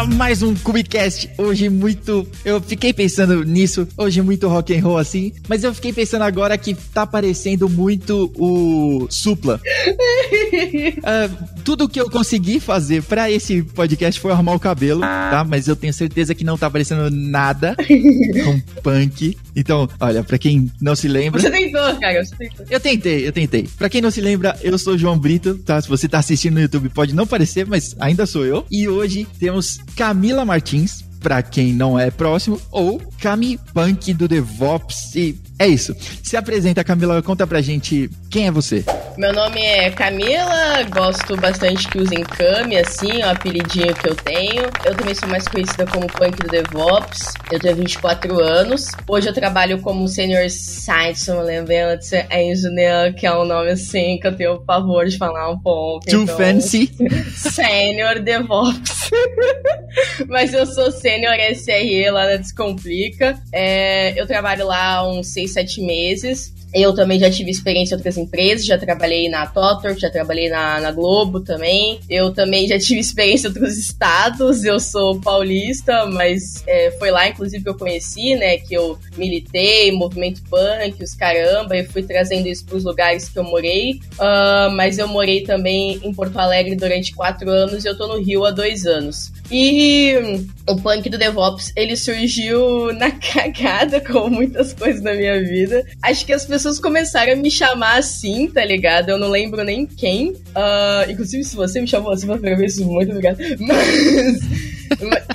mais um Cubicast. Hoje muito, eu fiquei pensando nisso, hoje muito rock and roll assim, mas eu fiquei pensando agora que tá parecendo muito o Supla. uh, tudo que eu consegui fazer para esse podcast foi arrumar o cabelo, tá? Mas eu tenho certeza que não tá parecendo nada com punk. Então, olha, para quem não se lembra, Você tentou, cara, você tentou. eu tentei, eu tentei. Pra quem não se lembra, eu sou o João Brito, tá? Se você tá assistindo no YouTube, pode não parecer, mas ainda sou eu. E hoje temos Camila Martins, pra quem não é próximo, ou Cami Punk do DevOps. E é isso. Se apresenta, Camila, conta pra gente quem é você. Meu nome é Camila, gosto bastante que usem Cami, assim, é o apelidinho que eu tenho. Eu também sou mais conhecida como Punk do DevOps. Eu tenho 24 anos. Hoje eu trabalho como Senior Science Development Engineer, que é um nome assim que eu tenho pavor de falar um pouco. Too então- fancy. Sênior DevOps. Mas eu sou Sênior SRE lá na Descomplica. É, eu trabalho lá uns 6, 7 meses. Eu também já tive experiência em outras empresas, já trabalhei na Totor, já trabalhei na, na Globo também. Eu também já tive experiência em outros estados, eu sou paulista, mas é, foi lá inclusive que eu conheci, né, que eu militei, movimento punk, os caramba, e fui trazendo isso para os lugares que eu morei. Ah, mas eu morei também em Porto Alegre durante quatro anos e eu tô no Rio há dois anos. E o punk do DevOps, ele surgiu na cagada, como muitas coisas na minha vida. Acho que as pessoas começaram a me chamar assim, tá ligado? Eu não lembro nem quem. Ah, inclusive, se você me chamou assim, eu isso muito obrigado. Mas.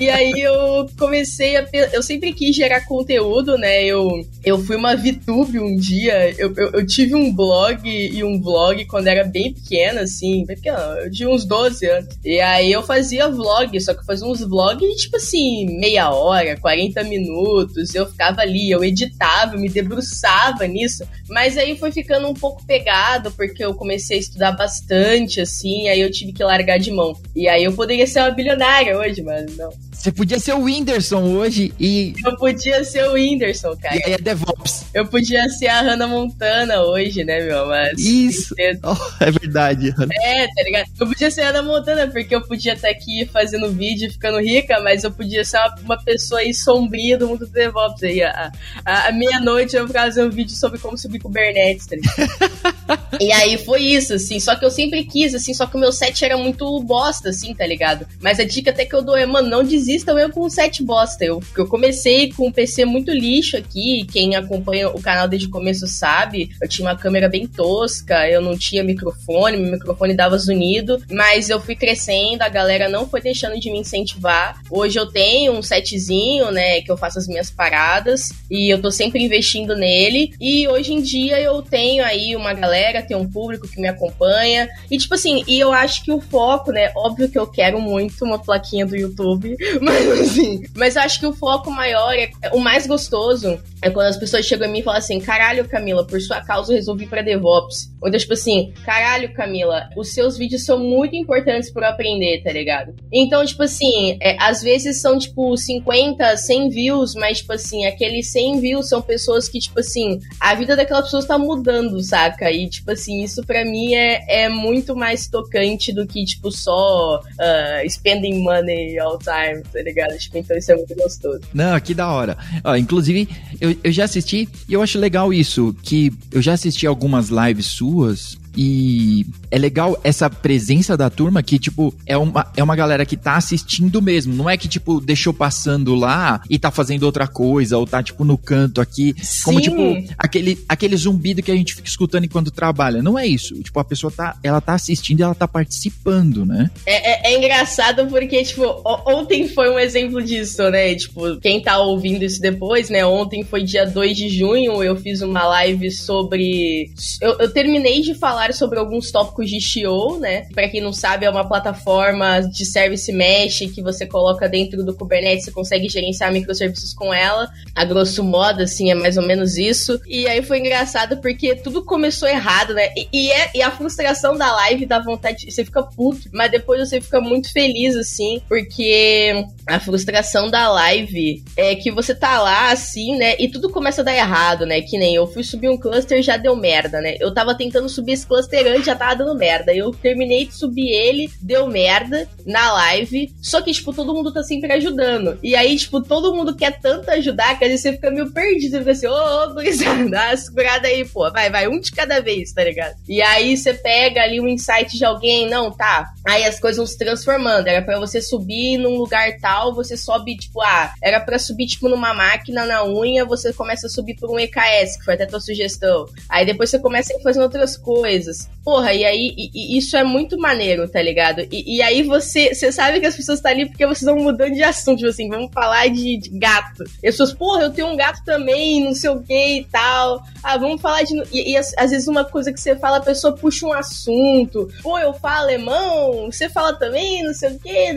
E aí eu comecei a. Eu sempre quis gerar conteúdo, né? Eu, eu fui uma VTube um dia. Eu, eu, eu tive um blog e um vlog quando era bem pequena, assim. Bem pequena, tinha uns 12 anos. E aí eu fazia vlog, só que eu fazia uns vlogs, tipo assim, meia hora, 40 minutos. Eu ficava ali, eu editava, eu me debruçava nisso. Mas aí foi ficando um pouco pegado, porque eu comecei a estudar bastante, assim. Aí eu tive que largar de mão. E aí eu poderia ser uma bilionária hoje, mas não. Você podia ser o Whindersson hoje e, Eu podia ser o Whindersson, cara. e aí é DevOps. Eu podia ser a Hannah Montana hoje, né, meu? Mas. Isso. Oh, é verdade. É, tá ligado? Eu podia ser a Hannah Montana, porque eu podia estar aqui fazendo vídeo e ficando rica, mas eu podia ser uma, uma pessoa aí sombria do mundo do DevOps. Aí, a, a, a meia-noite eu ficava fazendo um vídeo sobre como subir Kubernetes, tá ligado? e aí foi isso, assim. Só que eu sempre quis, assim, só que o meu set era muito bosta, assim, tá ligado? Mas a dica até que eu dou é, mano, não desista mesmo com um set bosta. Eu, eu comecei com um PC muito lixo aqui. Quem acompanha o canal desde o começo sabe. Eu tinha uma câmera bem tosca, eu não tinha microfone, meu microfone dava zunido. Mas eu fui crescendo, a galera não foi deixando de me incentivar. Hoje eu tenho um setzinho, né, que eu faço as minhas paradas. E eu tô sempre investindo nele. E hoje em dia eu tenho aí uma galera, tem um público que me acompanha. E tipo assim, e eu acho que o foco, né, óbvio que eu quero muito uma plaquinha do YouTube, mas assim, mas eu acho que o foco maior, é, o mais gostoso, é quando as pessoas chegam em mim e falam assim: caralho, Camila, por sua causa eu resolvi pra DevOps. Ou então, tipo assim, caralho, Camila, os seus vídeos são muito importantes pra eu aprender, tá ligado? Então, tipo assim, é, às vezes são tipo 50, 100 views, mas, tipo assim, aqueles 100 views são pessoas que, tipo assim, a vida daquelas pessoas tá mudando, saca? E, tipo assim, isso pra mim é, é muito mais tocante do que, tipo, só ah, spending money all time, tá ligado? Tipo, então isso é muito gostoso. Não, que da hora. Inclusive, eu, eu já assisti e eu acho legal isso, que eu já assisti algumas lives suas e é legal essa presença da turma que, tipo, é uma, é uma galera que tá assistindo mesmo. Não é que, tipo, deixou passando lá e tá fazendo outra coisa, ou tá, tipo, no canto aqui. Como, Sim. tipo, aquele, aquele zumbido que a gente fica escutando enquanto trabalha. Não é isso. Tipo, a pessoa tá, ela tá assistindo e ela tá participando, né? É, é- é engraçado porque, tipo, ontem foi um exemplo disso, né? Tipo, quem tá ouvindo isso depois, né? Ontem foi dia 2 de junho, eu fiz uma live sobre. Eu, eu terminei de falar sobre alguns tópicos de Shio, né? Pra quem não sabe, é uma plataforma de service mesh que você coloca dentro do Kubernetes, você consegue gerenciar microserviços com ela. A grosso modo, assim, é mais ou menos isso. E aí foi engraçado porque tudo começou errado, né? E, e é, e a frustração da live dá vontade. Você fica puto, mas depois você fica muito feliz, assim, porque a frustração da live é que você tá lá, assim, né? E tudo começa a dar errado, né? Que nem eu fui subir um cluster já deu merda, né? Eu tava tentando subir esse cluster já tava dando merda. Eu terminei de subir ele, deu merda na live. Só que, tipo, todo mundo tá sempre ajudando. E aí, tipo, todo mundo quer tanto ajudar que às vezes você fica meio perdido. Você fica assim, ô, ô, gurizada, dá uma segurada aí, pô. Vai, vai, um de cada vez, tá ligado? E aí você pega ali um insight de alguém, não, tá. Aí as coisas vão se transformando. Era para você subir num lugar tal, você sobe, tipo, ah, era para subir, tipo, numa máquina na unha, você começa a subir por um EKS, que foi até tua sugestão. Aí depois você começa a fazer outras coisas. Porra, e aí e, e isso é muito maneiro, tá ligado? E, e aí você, você sabe que as pessoas estão tá ali porque vocês vão mudando de assunto, tipo assim, vamos falar de, de gato. E as pessoas, porra, eu tenho um gato também, não sei o que e tal. Ah, vamos falar de. E, e às, às, vezes uma coisa que você fala, a pessoa puxa um assunto. Pô, eu falo alemão, você fala também, não sei o que.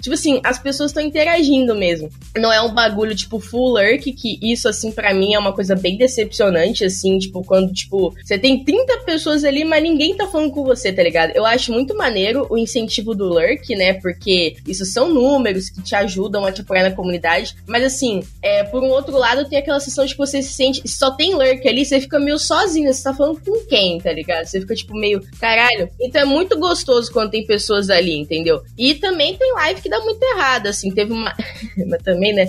Tipo assim, as pessoas estão interagindo mesmo. Não é um bagulho, tipo, full lurk, que isso, assim, para mim é uma coisa bem decepcionante, assim, tipo, quando, tipo, você tem 30 pessoas ali, mas ninguém tá falando com você, tá ligado? Eu acho muito maneiro o incentivo do lurk, né? Porque isso são números que te ajudam a te apoiar na comunidade. Mas, assim, é, por um outro lado, tem aquela sensação de que você se sente, só tem lurk ali, você fica meio sozinho, você tá falando com quem, tá ligado? Você fica, tipo, meio, caralho. Então é muito gostoso quando tem pessoas ali, entendeu? E também tem live que que dá muito errado, assim. Teve uma. Mas também, né?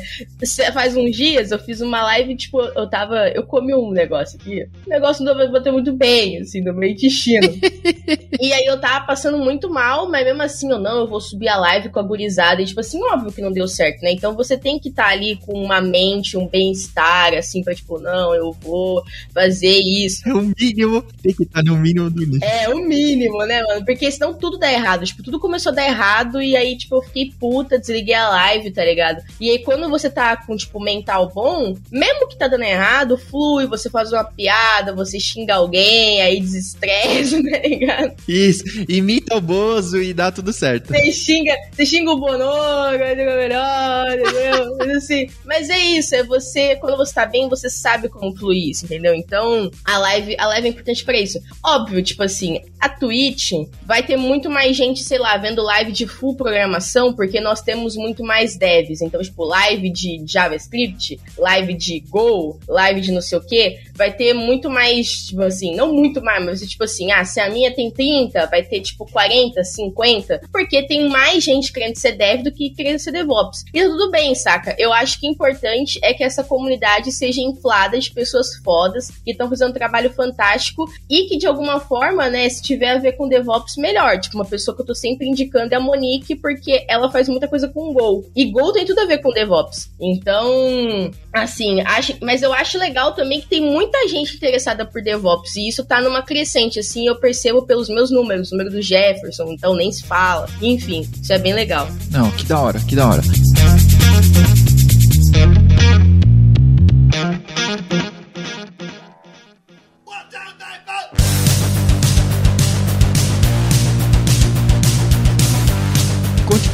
Faz uns dias eu fiz uma live, tipo, eu tava. Eu comi um negócio aqui. O negócio não vai bater muito bem, assim, no meu intestino. e aí eu tava passando muito mal, mas mesmo assim, eu não, eu vou subir a live com a gurizada. E, tipo assim, óbvio que não deu certo, né? Então você tem que estar tá ali com uma mente, um bem-estar, assim, pra, tipo, não, eu vou fazer isso. É o mínimo. Tem que estar tá no mínimo do nível. É, o mínimo, né, mano? Porque senão tudo dá errado. Tipo, tudo começou a dar errado e aí, tipo, eu fiquei puta, desliguei a live, tá ligado? E aí quando você tá com, tipo, mental bom, mesmo que tá dando errado, flui, você faz uma piada, você xinga alguém, aí desestressa, tá ligado? Isso, imita o Bozo e dá tudo certo. Você xinga, você xinga o Bonoro, melhor, entendeu? Mas assim, mas é isso, é você, quando você tá bem, você sabe como fluir isso, entendeu? Então, a live, a live é importante pra isso. Óbvio, tipo assim, a Twitch vai ter muito mais gente, sei lá, vendo live de full programação porque nós temos muito mais devs. Então, tipo, live de JavaScript, live de Go, live de não sei o que, vai ter muito mais, tipo assim, não muito mais, mas tipo assim, ah, se a minha tem 30, vai ter tipo 40, 50, porque tem mais gente querendo ser dev do que querendo ser DevOps. E tudo bem, saca? Eu acho que importante é que essa comunidade seja inflada de pessoas fodas que estão fazendo um trabalho fantástico e que de alguma forma, né, se tiver a ver com DevOps, melhor. Tipo, uma pessoa que eu tô sempre indicando é a Monique, porque ela faz muita coisa com Go. E Go tem tudo a ver com DevOps. Então, assim, acho, mas eu acho legal também que tem muita gente interessada por DevOps. E isso tá numa crescente, assim, eu percebo pelos meus números, o número do Jefferson, então nem se fala. Enfim, isso é bem legal. Não, que da hora, que da hora.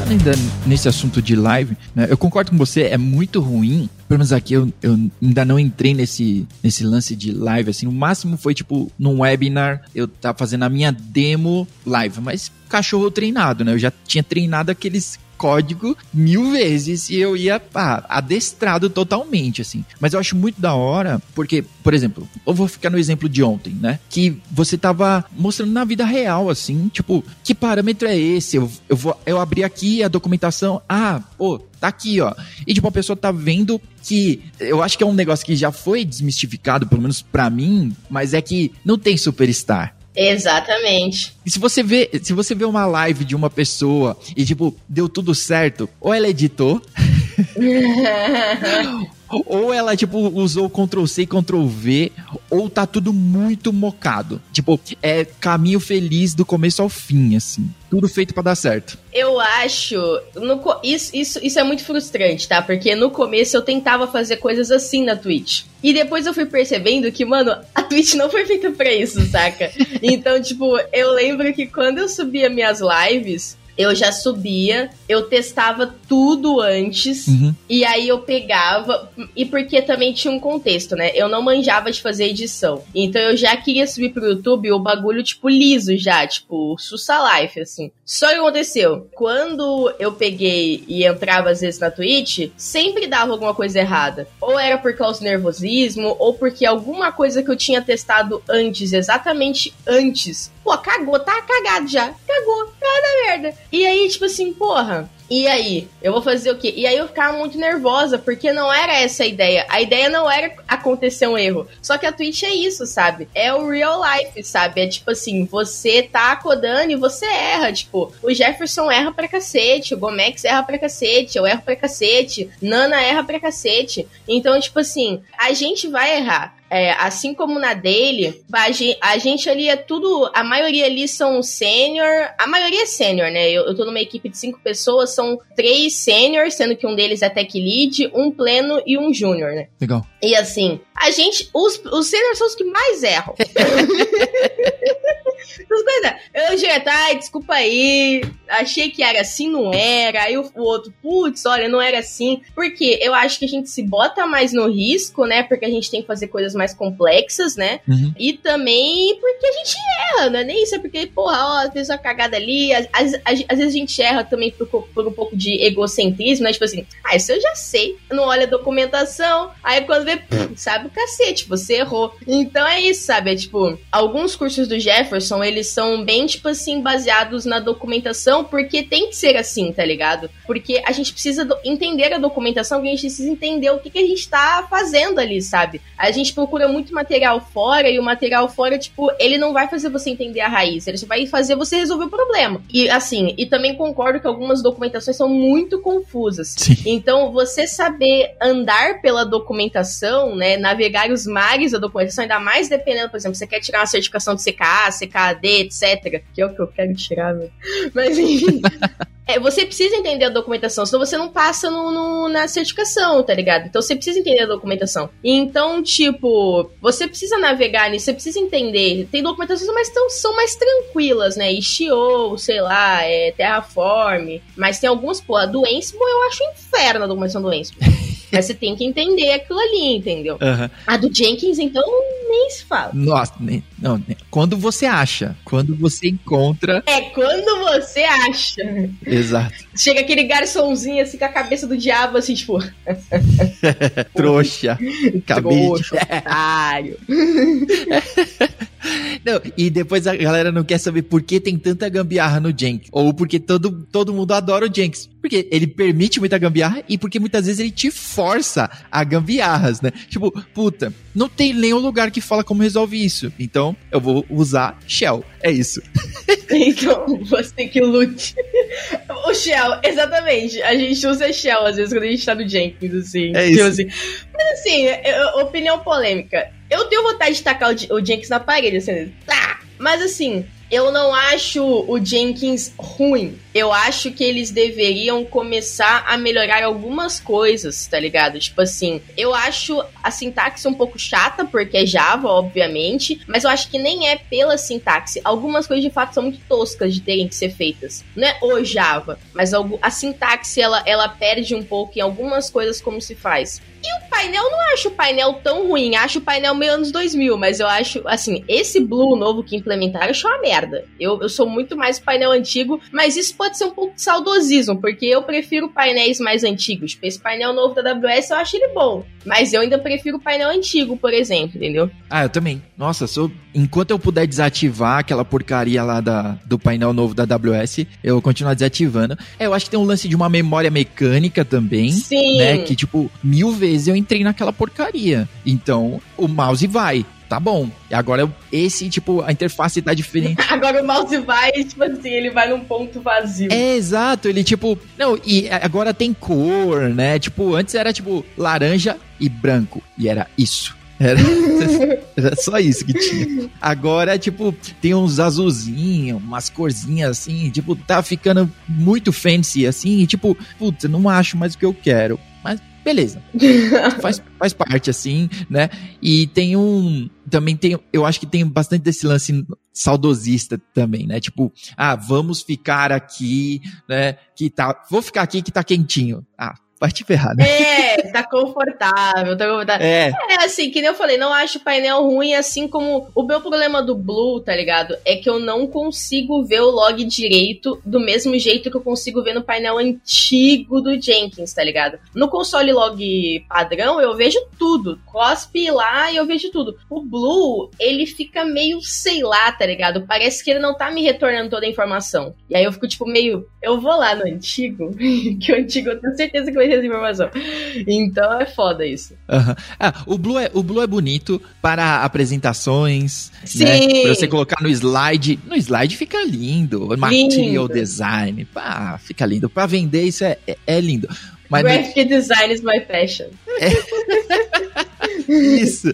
ainda nesse assunto de live, né, eu concordo com você, é muito ruim. Pelo menos aqui eu, eu ainda não entrei nesse, nesse lance de live, assim. O máximo foi, tipo, num webinar, eu tava fazendo a minha demo live, mas cachorro treinado, né? Eu já tinha treinado aqueles código mil vezes e eu ia pá, adestrado totalmente, assim. Mas eu acho muito da hora, porque, por exemplo, eu vou ficar no exemplo de ontem, né? Que você tava mostrando na vida real, assim, tipo, que parâmetro é esse? Eu, eu, vou, eu abri aqui a documentação, ah, pô, tá aqui, ó. E tipo, a pessoa tá vendo que eu acho que é um negócio que já foi desmistificado, pelo menos para mim, mas é que não tem superstar. Exatamente. E se você vê, se você vê uma live de uma pessoa e tipo, deu tudo certo, ou ela editou, ou ela, tipo, usou Ctrl C e Ctrl V, ou tá tudo muito mocado. Tipo, é caminho feliz do começo ao fim, assim. Tudo feito para dar certo. Eu acho. No, isso, isso, isso é muito frustrante, tá? Porque no começo eu tentava fazer coisas assim na Twitch. E depois eu fui percebendo que, mano, a Twitch não foi feita pra isso, saca? então, tipo, eu lembro que quando eu subia minhas lives, eu já subia, eu testava tudo antes, Uhum. e aí eu pegava. E porque também tinha um contexto, né? Eu não manjava de fazer edição. Então eu já queria subir pro YouTube o bagulho, tipo, liso já, tipo, Sussa Life, assim. Só que aconteceu. Quando eu peguei e entrava às vezes na Twitch, sempre dava alguma coisa errada. Ou era por causa do nervosismo, ou porque alguma coisa que eu tinha testado antes, exatamente antes. Pô, cagou, tá cagado já. Cagou, tá merda. E aí, tipo assim, porra. E aí, eu vou fazer o quê? E aí eu ficava muito nervosa, porque não era essa a ideia. A ideia não era acontecer um erro. Só que a Twitch é isso, sabe? É o real life, sabe? É tipo assim, você tá codando e você erra. Tipo, o Jefferson erra pra cacete, o Gomex erra pra cacete, eu erro pra cacete, Nana erra pra cacete. Então, tipo assim, a gente vai errar. É, assim como na dele, a gen- a gente ali é tudo. A maioria ali são sênior. A maioria é sênior, né? Eu, eu tô numa equipe de cinco pessoas, são três sênior, sendo que um deles é tech lead, um pleno e um júnior, né? Legal. E assim, a gente. Os, os seniors são os que mais erram. Eu direto, ai, desculpa aí. Achei que era assim, não era. Aí o, o outro, putz, olha, não era assim. Porque eu acho que a gente se bota mais no risco, né? Porque a gente tem que fazer coisas mais complexas, né? Uhum. E também porque a gente erra, não é nem isso, é porque, porra, ó, fez uma cagada ali. Às, às- às- às vezes a gente erra também por, por um pouco de egocentrismo, né? Tipo assim, ah, isso eu já sei. Não olha a documentação. Aí quando vê, pff, sabe o cacete, você errou. Então é isso, sabe? É tipo, alguns cursos do Jefferson, eles são bem, tipo assim, baseados na documentação, porque tem que ser assim, tá ligado? Porque a gente precisa entender a documentação, a gente precisa entender o que, que a gente tá fazendo ali, sabe? A gente procura muito material fora e o material fora, tipo, ele não vai fazer você entender a raiz, ele só vai fazer você resolver o problema. E assim, e também concordo que algumas documentações são muito confusas. Sim. Então, você saber andar pela documentação, né, navegar os mares da documentação, ainda mais dependendo, por exemplo, você quer tirar uma certificação de CKA, CKD, etc, que é o que eu quero tirar, né? Mas enfim, é, você precisa entender a documentação, senão você não passa no, no- na certificação, tá ligado? Então você precisa entender a documentação. Então, tipo, você precisa navegar nisso, você precisa entender. Tem documentações, mas tão, são mais tranquilas, né? Istio, sei lá, é, Terraform. Mas tem alguns, pô, a do Ansible eu acho um inferno a documentação do Ansible. mas você tem que entender aquilo ali, entendeu? Aham. A do Jenkins, então, nem se fala. Nossa, nem- não, nem- quando você acha, quando você encontra. É quando você acha. Exato. Chega aquele garçomzinho assim com a cabeça do diabo, assim, tipo. Trouxa. Acabei de- Trouxa. Não, e depois a galera não quer saber por que tem tanta gambiarra no Jenkins. Ou porque todo, todo mundo adora o Jenkins. Porque ele permite muita gambiarra e porque muitas vezes ele te força a gambiarras, né? Tipo, puta, não tem nenhum lugar que fala como resolve isso. Então, eu vou usar Shell. É isso. Então, você tem que lute. O Shell, exatamente. A gente usa Shell às vezes quando a gente tá no Jenkins, assim. É Tipo isso. assim. Mas assim, eu- opinião polêmica. Eu tenho vontade de tacar o, o Jenkins na parede, assim. Tá. Mas assim, eu não acho o Jenkins ruim. Eu acho que eles deveriam começar a melhorar algumas coisas, tá ligado? Tipo assim, eu acho a sintaxe um pouco chata, porque é Java, obviamente, mas eu acho que nem é pela sintaxe. Algumas coisas de fato são muito toscas de terem que ser feitas. Não é o Java, mas a sintaxe ela, ela perde um pouco em algumas coisas como se faz. E o painel, não acho o painel tão ruim, acho o painel meio anos 2000, mas eu acho, assim, esse Blue novo que implementaram, eu acho uma merda. Eu, eu sou muito mais painel antigo, mas isso pode ser um pouco de saudosismo, porque eu prefiro painéis mais antigos. Esse painel novo da AWS eu acho ele bom, mas eu ainda prefiro o painel antigo, por exemplo, entendeu? Ah, eu também. Nossa, enquanto eu puder desativar aquela porcaria lá da, do painel novo da AWS, eu vou continuar desativando. É, eu acho que tem um lance de uma memória mecânica também. Sim. né? Que, tipo, mil vezes eu entrei naquela porcaria. Então, o mouse vai. Tá bom. E agora, esse, tipo, a interface tá diferente. Agora o mouse vai, tipo assim, ele vai num ponto vazio. É, exato. Ele, tipo... Não, e agora tem cor, né? Tipo, antes era, tipo, laranja e branco. E era isso. Era, era só isso que tinha. Agora, tipo, tem uns azulzinhos, umas corzinhas assim, tipo, tá ficando muito fancy assim, e tipo, putz, eu não acho mais o que eu quero. Mas beleza. faz, faz parte, assim, né? E tem um. Também tem. Eu acho que tem bastante desse lance saudosista também, né? Tipo, ah, vamos ficar aqui, né? Que tá, vou ficar aqui que tá quentinho. Ah, vai te ferrar, né? É, tá confortável, tá confortável. É. é, assim, que nem eu falei, não acho o painel ruim, assim como o meu problema do Blue, tá ligado? É que eu não consigo ver o log direito do mesmo jeito que eu consigo ver no painel antigo do Jenkins, tá ligado? No console log padrão, eu vejo tudo. Cospe lá e eu vejo tudo. O Blue, ele fica meio, sei lá, tá ligado? Parece que ele não tá me retornando toda a informação. E aí eu fico, tipo, meio. Eu vou lá no antigo, que o antigo eu tenho certeza que vai essa informação. Então é foda isso. Uhum. Ah, o Blue, é, o Blue é bonito para apresentações, né? Sim. né? Pra você colocar no slide. No slide fica lindo. lindo. Material design. Pá, fica lindo. Para vender, isso é, é, é lindo. Mas Graphic no... design is my passion. É. Isso.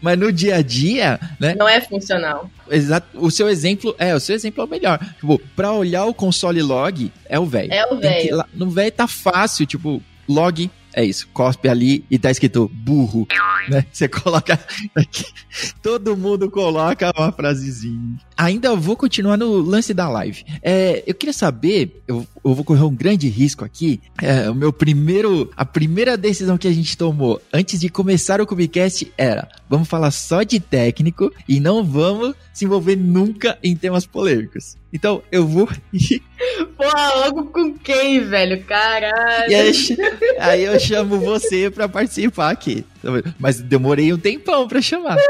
Mas no dia a dia, né? Não é funcional. Exato. O seu exemplo é, o seu exemplo é o melhor. Tipo, pra olhar o console log, é o velho. É o velho. No velho tá fácil, tipo, log é isso, cospe ali e tá escrito burro, né? Você coloca aqui, todo mundo coloca uma frasezinha. Ainda vou continuar no lance da live. É, eu queria saber, eu, eu, vou correr um grande risco aqui. É, o meu primeiro, a primeira decisão que a gente tomou antes de começar o Cubicast era: vamos falar só de técnico e não vamos se envolver nunca em temas polêmicos. Então eu vou. Pô, logo com quem, velho? Caralho. Aí, aí, eu chamo você pra participar aqui. Mas demorei um tempão pra chamar.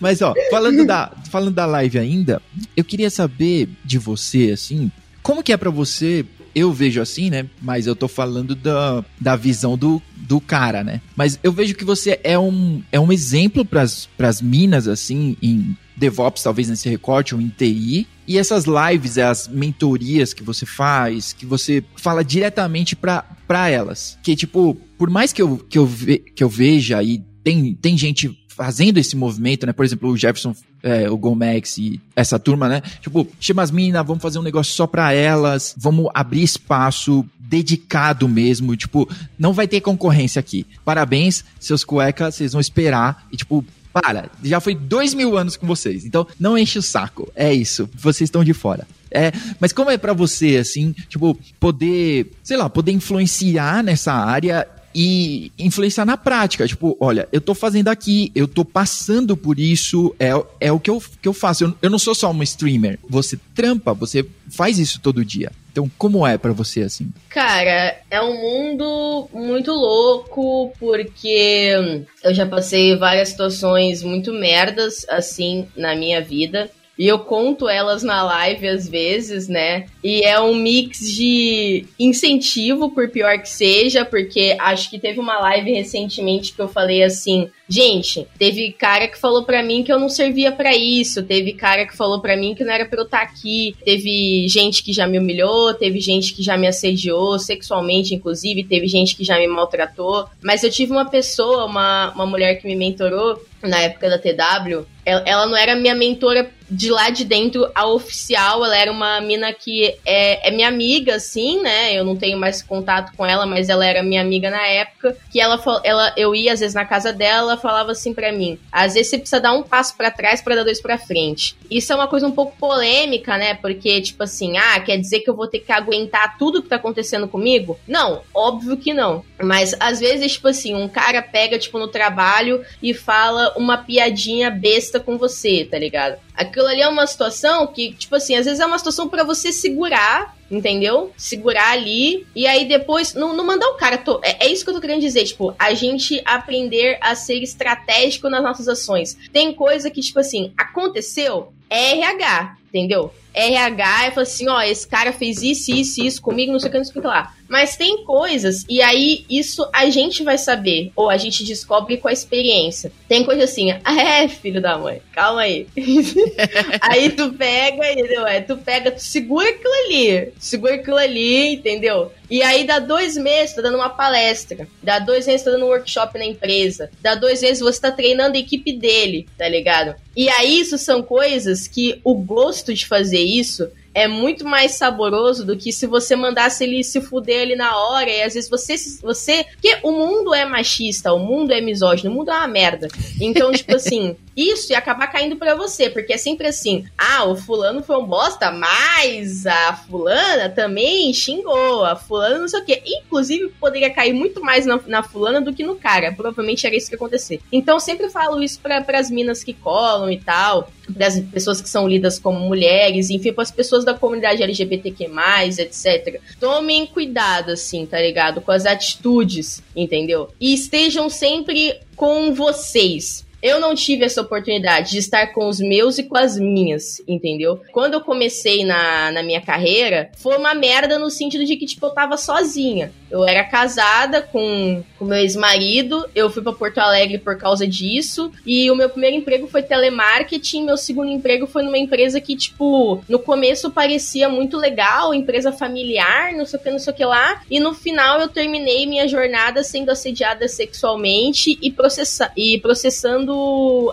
Mas ó, falando da, falando da live ainda, eu queria saber de você, assim, como que é para você eu vejo assim, né? Mas eu tô falando da, da visão do, do cara, né? Mas eu vejo que você é um, é um exemplo pras, pras minas, assim, em DevOps, talvez nesse recorte, ou em TI. E essas lives, as mentorias que você faz, que você fala diretamente para elas. Que, tipo, por mais que eu, que eu, ve, que eu veja e tem, tem gente fazendo esse movimento, né? Por exemplo, o Jefferson, é, o Gomex e essa turma, né? Tipo, chama as minas, vamos fazer um negócio só para elas, vamos abrir espaço dedicado mesmo, tipo, não vai ter concorrência aqui. Parabéns, seus cuecas, vocês vão esperar e, tipo, para, já foi dois mil anos com vocês, então não enche o saco. É isso, vocês estão de fora. É, mas como é para você, assim, tipo, poder, sei lá, poder influenciar nessa área e influenciar na prática. Tipo, olha, eu tô fazendo aqui, eu tô passando por isso, é, é o que eu, que eu faço. Eu, eu não sou só uma streamer. Você trampa, você faz isso todo dia. Então, como é para você assim? Cara, é um mundo muito louco porque eu já passei várias situações muito merdas assim na minha vida. E eu conto elas na live às vezes, né? E é um mix de incentivo, por pior que seja, porque acho que teve uma live recentemente que eu falei assim: gente, teve cara que falou para mim que eu não servia para isso, teve cara que falou para mim que não era pra eu estar tá aqui, teve gente que já me humilhou, teve gente que já me assediou sexualmente, inclusive, teve gente que já me maltratou. Mas eu tive uma pessoa, uma, uma mulher que me mentorou na época da TW, ela, ela não era minha mentora de lá de dentro, a oficial, ela era uma mina que é, é minha amiga, assim, né? Eu não tenho mais contato com ela, mas ela era minha amiga na época. Que ela, ela eu ia às vezes na casa dela, falava assim para mim: às vezes você precisa dar um passo para trás para dar dois para frente. Isso é uma coisa um pouco polêmica, né? Porque, tipo assim, ah, quer dizer que eu vou ter que aguentar tudo que tá acontecendo comigo? Não, óbvio que não. Mas às vezes, tipo assim, um cara pega, tipo, no trabalho e fala uma piadinha besta com você, tá ligado? Aquilo ali é uma situação que, tipo assim, às vezes é uma situação para você segurar entendeu? Segurar ali e aí depois não, não mandar o cara. To... É, é, isso que eu tô querendo dizer, tipo, a gente aprender a ser estratégico nas nossas ações. Tem coisa que, tipo assim, aconteceu, é RH, entendeu? RH e fala assim: ó, esse cara fez isso, isso, isso comigo, não sei o que, não sei o que lá. Mas tem coisas, e aí isso a gente vai saber, ou a gente descobre com a experiência. Tem coisa assim, ah, é, filho da mãe, calma aí. aí tu pega, entendeu? É, tu pega, tu segura aquilo ali, segura aquilo ali, entendeu? E aí, dá dois meses, tá dando uma palestra. Dá dois meses, tá dando um workshop na empresa. Dá dois meses, você tá treinando a equipe dele, tá ligado? E aí, isso são coisas que o gosto de fazer isso é muito mais saboroso do que se você mandasse ele se fuder ali na hora. E às vezes você. você porque o mundo é machista, o mundo é misógino, o mundo é uma merda. Então, tipo assim, isso ia acabar caindo para você, porque é sempre assim: ah, o fulano foi um bosta, mas a fulana também xingou, a fulana não sei o quê. Inclusive, poderia cair muito mais na, na fulana do que no cara. Provavelmente era isso que ia acontecer. Então, sempre falo isso para as minas que colam e tal, para as pessoas que são lidas como mulheres, enfim, para as pessoas da comunidade LGBTQ, etc. Tomem cuidado, assim, tá ligado? Com as atitudes, entendeu? E estejam sempre com vocês eu não tive essa oportunidade de estar com os meus e com as minhas, entendeu? Quando eu comecei na, na minha carreira, foi uma merda no sentido de que, tipo, eu tava sozinha. Eu era casada com, com meu ex-marido, eu fui para Porto Alegre por causa disso, e o meu primeiro emprego foi telemarketing, meu segundo emprego foi numa empresa que, tipo, no começo parecia muito legal, empresa familiar, não sei o que, não sei o que lá, e no final eu terminei minha jornada sendo assediada sexualmente e, processa e processando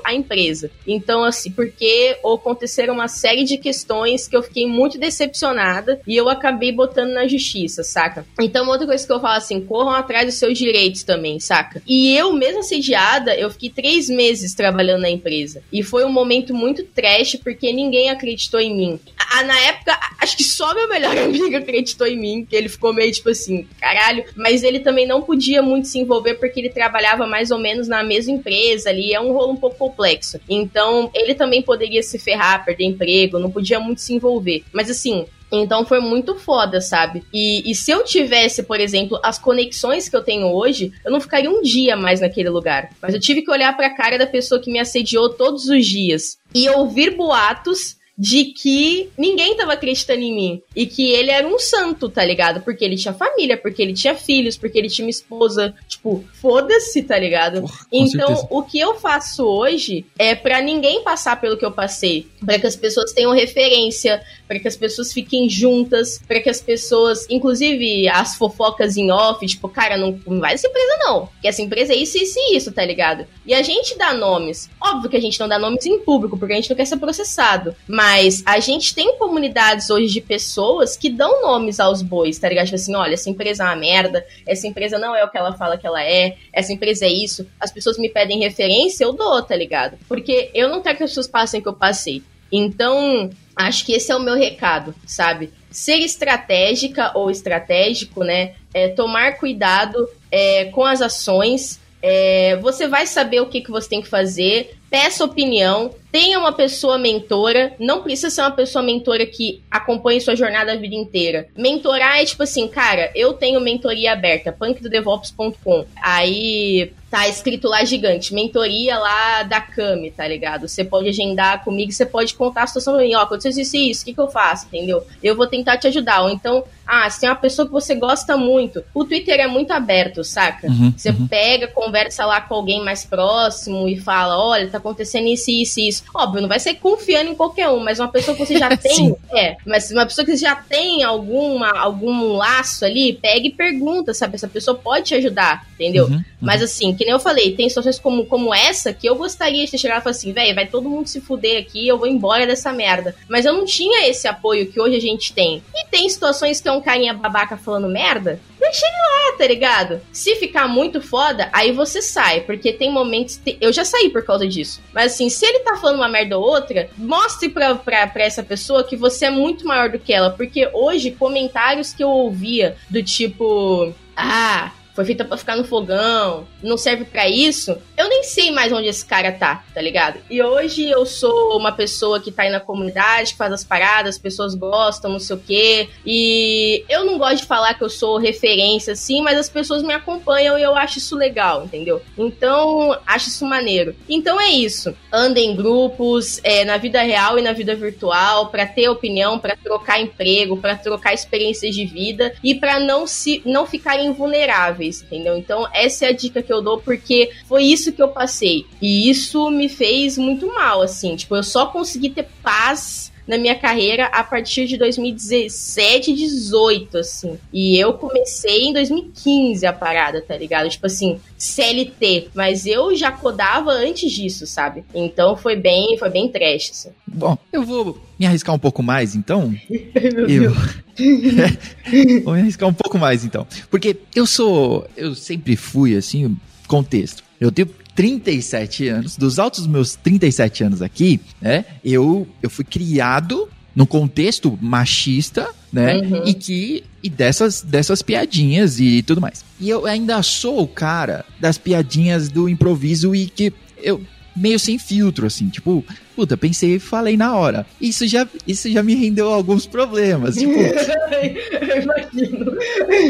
a empresa. Então, assim, porque aconteceram uma série de questões que eu fiquei muito decepcionada e eu acabei botando na justiça, saca? Então, outra coisa que eu falo assim, corram atrás dos seus direitos também, saca? E eu, mesmo assediada, eu fiquei três meses trabalhando na empresa. E foi um momento muito trash, porque ninguém acreditou em mim. A, na época, acho que só meu melhor amigo acreditou em mim, que ele ficou meio tipo assim, caralho. Mas ele também não podia muito se envolver, porque ele trabalhava mais ou menos na mesma empresa ali. É um rolo um pouco complexo. Então, ele também poderia se ferrar, perder emprego, não podia muito se envolver. Mas assim, então foi muito foda, sabe? E, e, se eu tivesse, por exemplo, as conexões que eu tenho hoje, eu não ficaria um dia mais naquele lugar. Mas eu tive que olhar pra cara da pessoa que me assediou todos os dias e ouvir boatos de que ninguém tava acreditando em mim. E que ele era um santo, tá ligado? Porque ele tinha família, porque ele tinha filhos, porque ele tinha uma esposa. Tipo, foda-se, tá ligado? Porra, então, certeza. o que eu faço hoje é para ninguém passar pelo que eu passei. para que as pessoas tenham referência, para que as pessoas fiquem juntas, para que as pessoas, inclusive as fofocas em off, tipo, cara, não, não vai essa empresa não. Que essa empresa é isso, isso e isso, tá ligado? E a gente dá nomes. Óbvio que a gente não dá nomes em público, porque a gente não quer ser processado. Mas a gente tem comunidades hoje de pessoas que dão nomes aos bois, tá ligado? Tipo assim, olha, essa empresa é uma merda, essa empresa não é o que ela fala que ela é, essa empresa é isso. As pessoas me pedem referência, eu dou, tá ligado? Porque eu não quero que as pessoas passem o que eu passei. Então, acho que esse é o meu recado, sabe? Ser estratégica ou estratégico, né? É tomar cuidado é, com as ações. É, você vai saber o que, que você tem que fazer, peça opinião, tenha uma pessoa mentora, não precisa ser uma pessoa mentora que acompanhe sua jornada a vida inteira. Mentorar é tipo assim, cara, eu tenho mentoria aberta, punkdodevops.com. Aí tá escrito lá gigante, mentoria lá da Cami, tá ligado? Você pode agendar comigo, você pode contar a situação pra mim, ó, aconteceu isso e isso, o que que eu faço, entendeu? Eu vou tentar te ajudar. Ou então, ah, se tem uma pessoa que você gosta muito, o Twitter é muito aberto, saca? Uhum, você uhum. pega, conversa lá com alguém mais próximo e fala, olha, tá acontecendo isso, isso, isso. Óbvio, não vai ser confiando em qualquer um, mas uma pessoa que você já tem, é, mas uma pessoa que já tem alguma, algum laço ali, pega e pergunta, sabe? Essa pessoa pode te ajudar, entendeu? Uhum, uhum. Mas assim, que nem eu falei, tem situações como, como essa que eu gostaria de chegar e falar assim, velho, vai todo mundo se fuder aqui, eu vou embora dessa merda. Mas eu não tinha esse apoio que hoje a gente tem. E tem situações que é um carinha babaca falando merda, deixa ele lá, tá ligado? Se ficar muito foda, aí você sai, porque tem momentos. Eu já saí por causa disso. Mas assim, se ele tá falando uma merda ou outra, mostre pra, pra, pra essa pessoa que você é muito maior do que ela. Porque hoje, comentários que eu ouvia do tipo. Ah, foi feita para ficar no fogão, não serve para isso, eu nem sei mais onde esse cara tá, tá ligado? E hoje eu sou uma pessoa que tá aí na comunidade, que faz as paradas, as pessoas gostam, não sei o quê. E eu não gosto de falar que eu sou referência, assim, mas as pessoas me acompanham e eu acho isso legal, entendeu? Então, acho isso maneiro. Então é isso. Andem em grupos, é, na vida real e na vida virtual, para ter opinião, para trocar emprego, para trocar experiências de vida e para não se não ficarem vulneráveis entendeu? Então, essa é a dica que eu dou, porque foi isso que eu passei. E isso me fez muito mal, assim. Tipo, eu só consegui ter paz na minha carreira a partir de 2017, 18, assim. E eu comecei em 2015 a parada, tá ligado? Tipo assim, CLT. Mas eu já codava antes disso, sabe? Então foi bem, foi bem trash, assim. Bom, eu vou me arriscar um pouco mais, então. eu. vou me arriscar um pouco mais, então. Porque eu sou. Eu sempre fui, assim, contexto. Eu tenho 37 anos, dos altos dos meus 37 anos aqui, né? Eu, eu fui criado num contexto machista, né? Uhum. E que e dessas dessas piadinhas e tudo mais. E eu ainda sou o cara das piadinhas do improviso e que eu meio sem filtro, assim, tipo, puta, pensei e falei na hora. Isso já, isso já me rendeu alguns problemas, tipo... eu imagino.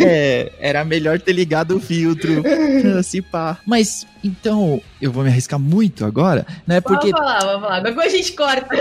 É, era melhor ter ligado o filtro, se pá. Mas, então, eu vou me arriscar muito agora, né, porque... Vamos falar, vamos falar, depois a gente corta.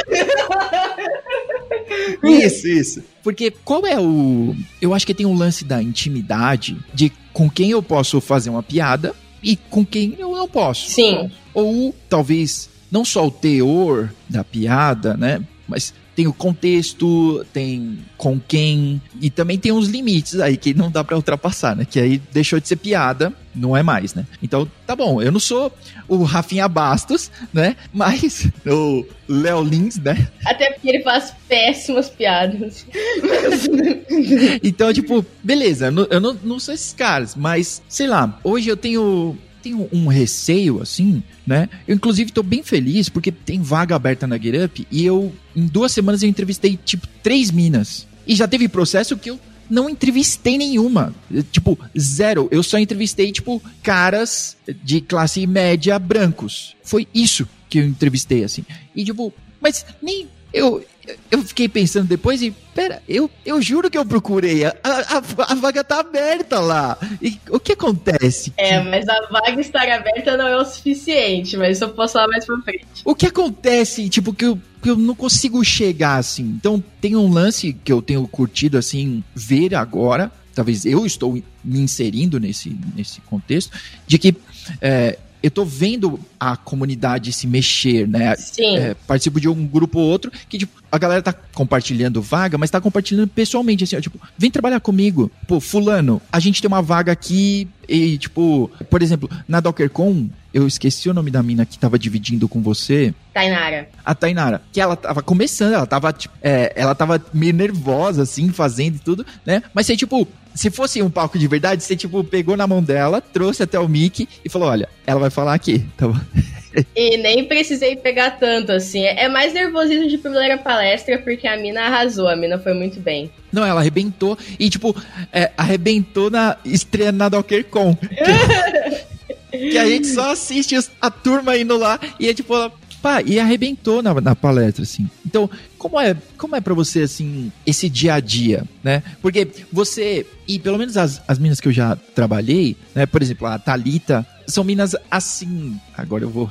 Isso, isso. Porque qual é o. Eu acho que tem um lance da intimidade de com quem eu posso fazer uma piada e com quem eu não posso. Sim. Ou talvez não só o teor da piada, né? Mas tem o contexto, tem com quem, e também tem uns limites aí que não dá para ultrapassar, né? Que aí deixou de ser piada, não é mais, né? Então, tá bom, eu não sou o Rafinha Bastos, né? Mas o Léo Lins, né? Até porque ele faz péssimas piadas. então, tipo, beleza, eu não, eu não, não sou esses caras, mas, sei lá, hoje eu tenho tenho um receio, assim, né? Eu, inclusive, tô bem feliz porque tem vaga aberta na GetUp e eu, em duas semanas, eu entrevistei, tipo, três minas. E já teve processo que eu não entrevistei nenhuma. Tipo, zero. Eu só entrevistei, tipo, caras de classe média brancos. Foi isso que eu entrevistei, assim. E, tipo, mas nem. Eu, eu fiquei pensando depois e, pera, eu, eu juro que eu procurei. A, a, a vaga tá aberta lá. E o que acontece? É, mas a vaga estar aberta não é o suficiente, mas isso eu posso falar mais pra frente. O que acontece, tipo, que eu, que eu não consigo chegar assim? Então, tem um lance que eu tenho curtido, assim, ver agora. Talvez eu estou me inserindo nesse, nesse contexto, de que é, eu tô vendo a comunidade se mexer, né? Sim. É, participo de um grupo ou outro que, tipo, a galera tá compartilhando vaga, mas tá compartilhando pessoalmente, assim, ó, tipo, vem trabalhar comigo. Pô, fulano, a gente tem uma vaga aqui e, tipo, por exemplo, na DockerCon, eu esqueci o nome da mina que tava dividindo com você. Tainara. A Tainara. Que ela tava começando, ela tava, tipo, é, ela tava meio nervosa, assim, fazendo e tudo, né? Mas você, tipo, se fosse um palco de verdade, você, tipo, pegou na mão dela, trouxe até o Mickey e falou: olha, ela vai falar aqui, tá bom? E nem precisei pegar tanto, assim. É mais nervosismo de primeira palestra, porque a mina arrasou, a mina foi muito bem. Não, ela arrebentou. E, tipo, é, arrebentou na estreia na DockerCon. Que, que a gente só assiste a turma indo lá e é tipo, ela, pá, e arrebentou na, na palestra, assim. Então, como é, como é para você, assim, esse dia a dia, né? Porque você, e pelo menos as, as minas que eu já trabalhei, né? Por exemplo, a Talita são minas assim. Agora eu vou.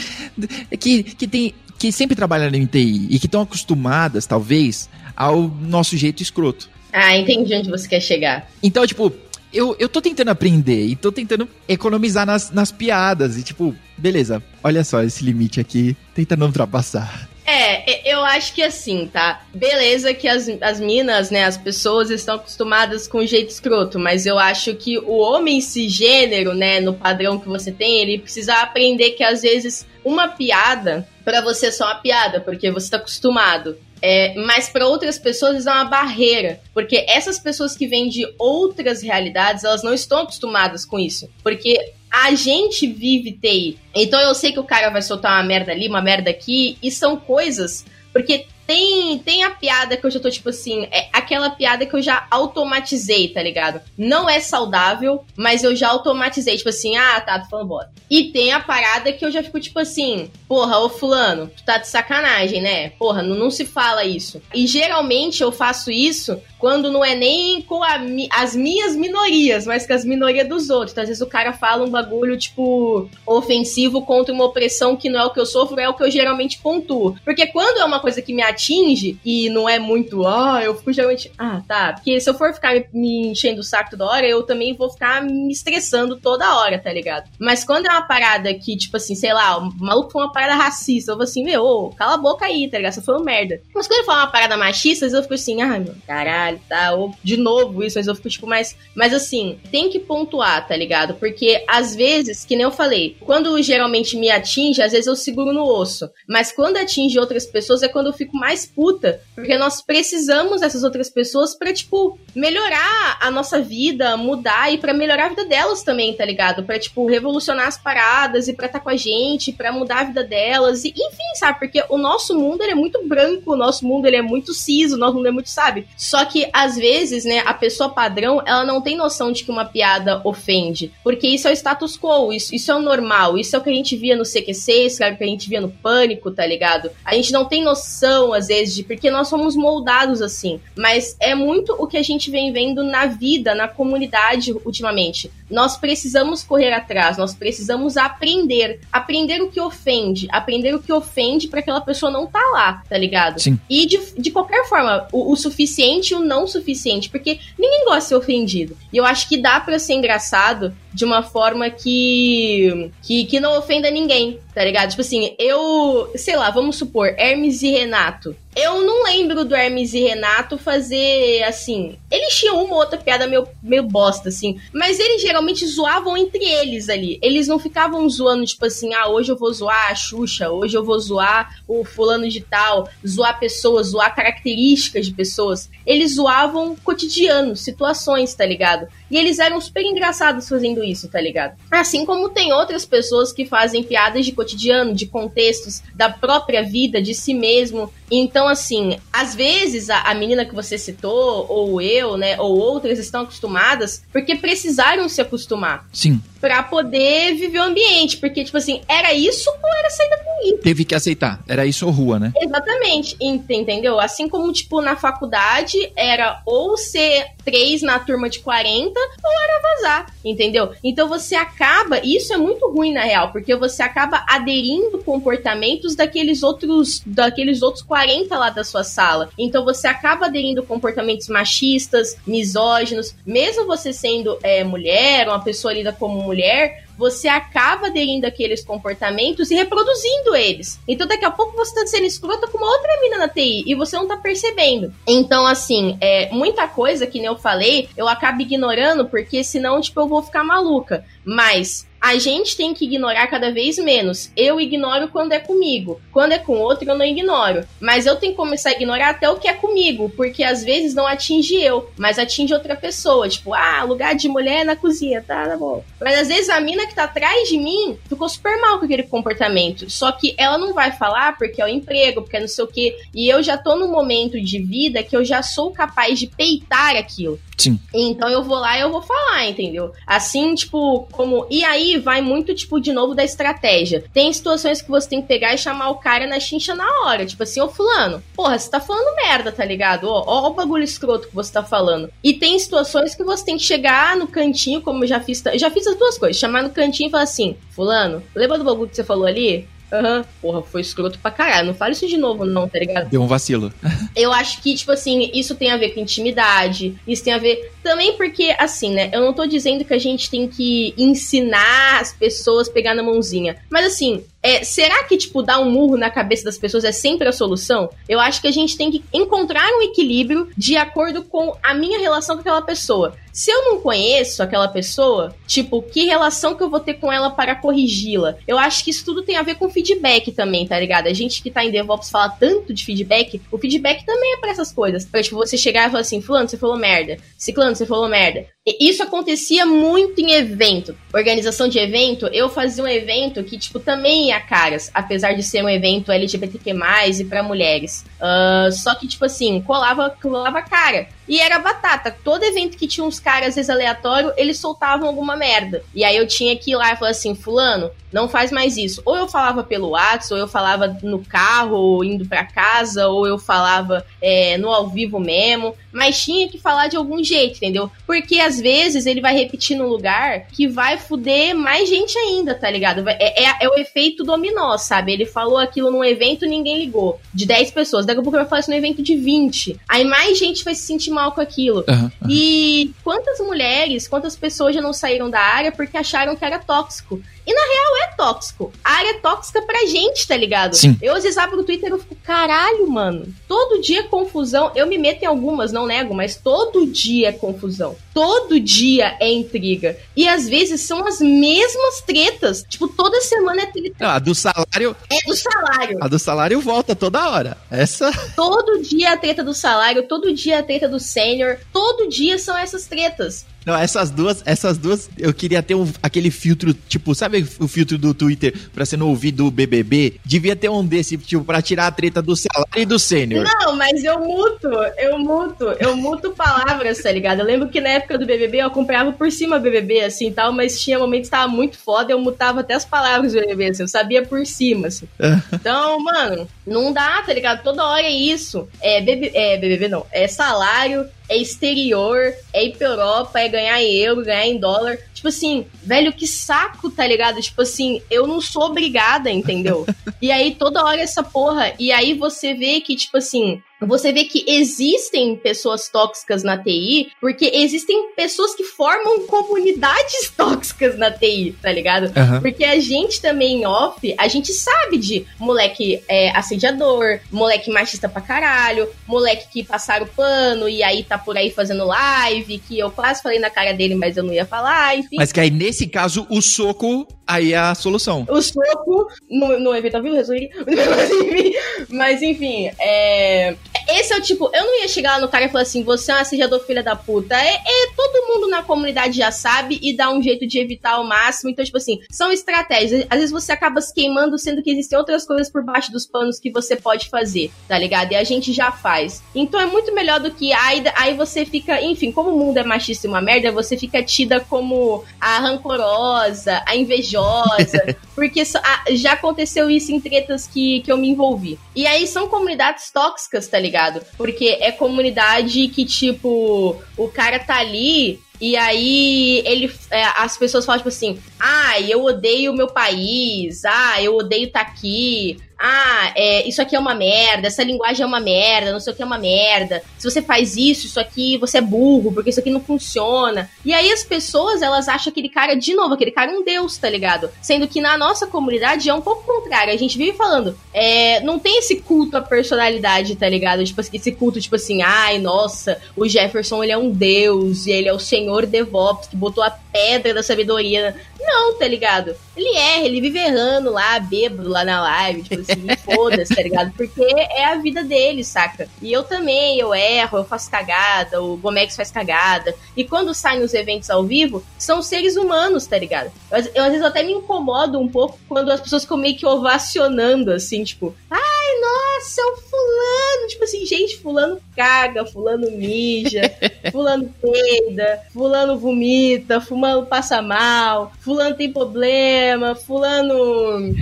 que, que tem. Que sempre trabalham em TI e que estão acostumadas, talvez, ao nosso jeito escroto. Ah, entendi onde você quer chegar. Então, tipo, eu, eu tô tentando aprender e tô tentando economizar nas, nas piadas. E, tipo, beleza, olha só esse limite aqui, tentando ultrapassar. É, eu acho que assim, tá? Beleza que as, as minas, né, as pessoas estão acostumadas com o jeito escroto, mas eu acho que o homem cisgênero, né, no padrão que você tem, ele precisa aprender que às vezes uma piada, para você é só uma piada, porque você tá acostumado. É, mas para outras pessoas é uma barreira, porque essas pessoas que vêm de outras realidades, elas não estão acostumadas com isso, porque a gente vive TI. Então eu sei que o cara vai soltar uma merda ali, uma merda aqui, e são coisas, porque tem, tem a piada que eu já tô tipo assim, é aquela piada que eu já automatizei, tá ligado? Não é saudável, mas eu já automatizei, tipo assim, ah, tá, tô falando bosta. E tem a parada que eu já fico tipo assim, porra, ô fulano, tu tá de sacanagem, né? Porra, não, não se fala isso. E geralmente eu faço isso quando não é nem com a, as minhas minorias, mas com as minorias dos outros. Então, às vezes o cara fala um bagulho, tipo, ofensivo contra uma opressão que não é o que eu sofro, é o que eu geralmente pontuo. Porque quando é uma coisa que me atinge, e não é muito, ah, eu fico geralmente, ah, tá. Porque se eu for ficar me enchendo o saco toda hora, eu também vou ficar me estressando toda hora, tá ligado? Mas quando é uma parada que, tipo assim, sei lá, o maluco foi uma parada racista, eu vou assim, meu, cala a boca aí, tá ligado? Você foi um merda. Mas quando fala uma parada machista, eu fico assim, ai, meu, caralho, tá, ou de novo isso, mas eu fico, tipo, mais. Mas assim, tem que pontuar, tá ligado? Porque às vezes, que nem eu falei, quando geralmente me atinge, às vezes eu seguro no osso. Mas quando atinge outras pessoas é quando eu fico mais puta. Porque nós precisamos dessas outras pessoas pra, tipo, melhorar a nossa vida, mudar e para melhorar a vida delas também, tá ligado? Pra, tipo, revolucionar as paradas e pra estar tá com a gente, pra mudar a vida delas. E, enfim, sabe? Porque o nosso mundo, ele é muito branco, o nosso mundo, ele é muito cis, o nosso mundo é muito, sabe? Só que, às vezes, né, a pessoa padrão, ela não tem noção de que uma piada ofende. Porque isso é o status quo, isso, isso é o normal, isso é o que a gente via no CQC, isso é o que a gente via no Pânico, tá ligado? A gente não tem noção, às vezes, de porque nós somos moldados assim. Mas é muito o que a gente vem vendo na vida, na comunidade ultimamente. Nós precisamos correr atrás, nós precisamos aprender. Aprender o que ofende, aprender o que ofende para aquela pessoa não tá lá, tá ligado? Sim. E de, de qualquer forma, o, o suficiente e o não suficiente, porque ninguém gosta de ser ofendido. E eu acho que dá para ser engraçado de uma forma que, que que não ofenda ninguém, tá ligado? Tipo assim, eu, sei lá, vamos supor, Hermes e Renato. Eu não lembro do Hermes e Renato fazer assim. Eles tinham uma ou outra piada meio, meio bosta, assim. Mas eles geralmente zoavam entre eles ali. Eles não ficavam zoando, tipo assim, ah, hoje eu vou zoar a Xuxa, hoje eu vou zoar o fulano de tal, zoar pessoas, zoar características de pessoas. Eles zoavam cotidiano, situações, tá ligado? E eles eram super engraçados fazendo isso, tá ligado? Assim como tem outras pessoas que fazem piadas de cotidiano, de contextos, da própria vida, de si mesmo. Então, assim, às vezes a, a menina que você citou, ou eu, né, ou outras estão acostumadas porque precisaram se acostumar. Sim para poder viver o ambiente, porque tipo assim, era isso ou era saída comigo? Teve que aceitar, era isso ou rua, né? Exatamente, entendeu? Assim como tipo na faculdade era ou ser três na turma de 40 ou era vazar, entendeu? Então você acaba, isso é muito ruim na real, porque você acaba aderindo comportamentos daqueles outros daqueles outros 40 lá da sua sala. Então você acaba aderindo comportamentos machistas, misóginos, mesmo você sendo é, mulher, uma pessoa lida como mulher, você acaba aderindo àqueles comportamentos e reproduzindo eles. Então daqui a pouco você tá sendo escrota com uma outra mina na TI e você não tá percebendo. Então, assim, é, muita coisa que nem eu falei, eu acabo ignorando porque senão, tipo, eu vou ficar maluca. Mas a gente tem que ignorar cada vez menos. Eu ignoro quando é comigo. Quando é com outro, eu não ignoro. Mas eu tenho que começar a ignorar até o que é comigo, porque às vezes não atinge eu, mas atinge outra pessoa. Tipo, ah, lugar de mulher é na cozinha, tá, tá bom. Mas às vezes a mina que tá atrás de mim ficou super mal com aquele comportamento. Só que ela não vai falar porque é o emprego, porque é não sei o quê. E eu já tô num momento de vida que eu já sou capaz de peitar aquilo. Sim. Então eu vou lá e eu vou falar, entendeu? Assim, tipo, como. E aí vai muito, tipo, de novo da estratégia. Tem situações que você tem que pegar e chamar o cara na chincha na hora. Tipo assim, ô fulano, porra, você tá falando merda, tá ligado? Ó, ó o bagulho escroto que você tá falando. E tem situações que você tem que chegar no cantinho, como eu já fiz. Já fiz as duas coisas. Chamar no cantinho e falar assim, fulano, lembra do bagulho que você falou ali? Aham, uhum. porra, foi escroto pra caralho. Não fale isso de novo, não, tá ligado? Deu um vacilo. eu acho que, tipo assim, isso tem a ver com intimidade, isso tem a ver. Também porque, assim, né? Eu não tô dizendo que a gente tem que ensinar as pessoas a pegar na mãozinha. Mas assim, é, será que, tipo, dar um murro na cabeça das pessoas é sempre a solução? Eu acho que a gente tem que encontrar um equilíbrio de acordo com a minha relação com aquela pessoa. Se eu não conheço aquela pessoa, tipo, que relação que eu vou ter com ela para corrigi-la? Eu acho que isso tudo tem a ver com feedback também, tá ligado? A gente que tá em DevOps fala tanto de feedback, o feedback também é para essas coisas. Pra, tipo, você chegar e falar assim, fulano, você falou merda. Ciclano, você falou merda. Isso acontecia muito em evento. Organização de evento, eu fazia um evento que, tipo, também ia caras, apesar de ser um evento LGBTQ+, e para mulheres. Uh, só que, tipo assim, colava, colava cara. E era batata. Todo evento que tinha uns caras, às vezes aleatório, eles soltavam alguma merda. E aí eu tinha que ir lá e falar assim, fulano, não faz mais isso. Ou eu falava pelo WhatsApp, ou eu falava no carro, ou indo para casa, ou eu falava é, no ao vivo mesmo. Mas tinha que falar de algum jeito, entendeu? Porque às vezes ele vai repetir no lugar que vai fuder mais gente ainda, tá ligado? É, é, é o efeito dominó, sabe? Ele falou aquilo num evento ninguém ligou. De 10 pessoas. Daqui a pouco vai falar isso num evento de 20. Aí mais gente vai se sentir mal com aquilo. Uhum, uhum. E quantas mulheres, quantas pessoas já não saíram da área porque acharam que era tóxico? E na real é tóxico. A área é tóxica pra gente, tá ligado? Sim. Eu às vezes abro o Twitter e eu fico, caralho, mano. Todo dia é confusão. Eu me meto em algumas, não nego, mas todo dia é confusão. Todo dia é intriga. E às vezes são as mesmas tretas. Tipo, toda semana é treta. Não, a do salário. É do salário. A do salário volta toda hora. Essa. Todo dia é a treta do salário, todo dia é a treta do sênior. Todo dia são essas tretas. Não, essas duas, essas duas, eu queria ter um, aquele filtro, tipo, sabe o filtro do Twitter pra você não ouvir do BBB? Devia ter um desse, tipo, pra tirar a treta do salário e do sênior. Não, mas eu muto, eu muto, eu muto palavras, tá ligado? Eu lembro que na época do BBB eu acompanhava por cima BBB, assim, tal, mas tinha momentos que tava muito foda, eu mutava até as palavras do BBB, assim, eu sabia por cima, assim. então, mano, não dá, tá ligado? Toda hora é isso. É, BBB, é BBB não, é salário, é exterior, é ir pra Europa, é ganhar em euro, ganhar em dólar. Tipo assim, velho, que saco, tá ligado? Tipo assim, eu não sou obrigada, entendeu? e aí toda hora essa porra. E aí você vê que, tipo assim, você vê que existem pessoas tóxicas na TI, porque existem pessoas que formam comunidades tóxicas na TI, tá ligado? Uhum. Porque a gente também em off, a gente sabe de moleque é, assediador, moleque machista pra caralho, moleque que passaram pano e aí tá por aí fazendo live, que eu quase falei na cara dele, mas eu não ia falar, enfim. Mas que aí, nesse caso, o soco aí é a solução. O soco no, no evento ao vivo, resolvi. Mas enfim, é. Esse é o tipo, eu não ia chegar lá no cara e falar assim, você é um assediador filha da puta. É, é, todo mundo na comunidade já sabe e dá um jeito de evitar ao máximo. Então, tipo assim, são estratégias. Às vezes você acaba se queimando, sendo que existem outras coisas por baixo dos panos que você pode fazer, tá ligado? E a gente já faz. Então é muito melhor do que aí, aí você fica, enfim, como o mundo é machista e uma merda, você fica tida como a rancorosa, a invejosa, porque já aconteceu isso em tretas que, que eu me envolvi. E aí são comunidades tóxicas, tá ligado? Ligado? Porque é comunidade que, tipo, o cara tá ali e aí ele, é, as pessoas falam tipo assim: "Ah, eu odeio o meu país. Ah, eu odeio tá aqui ah, é, isso aqui é uma merda, essa linguagem é uma merda, não sei o que é uma merda. Se você faz isso, isso aqui, você é burro, porque isso aqui não funciona. E aí as pessoas, elas acham aquele cara, de novo, aquele cara um deus, tá ligado? Sendo que na nossa comunidade é um pouco contrário. A gente vive falando, é, não tem esse culto à personalidade, tá ligado? Tipo, esse culto, tipo assim, ai, nossa, o Jefferson, ele é um deus, e ele é o senhor DevOps, que botou a pedra da sabedoria. Não, tá ligado? Ele erra, ele vive errando lá, bêbado lá na live, tipo assim, foda-se, tá ligado? Porque é a vida dele, saca? E eu também, eu erro, eu faço cagada, o Gomex faz cagada. E quando sai nos eventos ao vivo, são seres humanos, tá ligado? Eu, eu às vezes até me incomodo um pouco quando as pessoas ficam meio que ovacionando, assim, tipo, ai, nossa, é o fulano. Tipo assim, gente, fulano caga, fulano mija, fulano peida, fulano vomita, fulano passa mal, fulano tem problema, fulano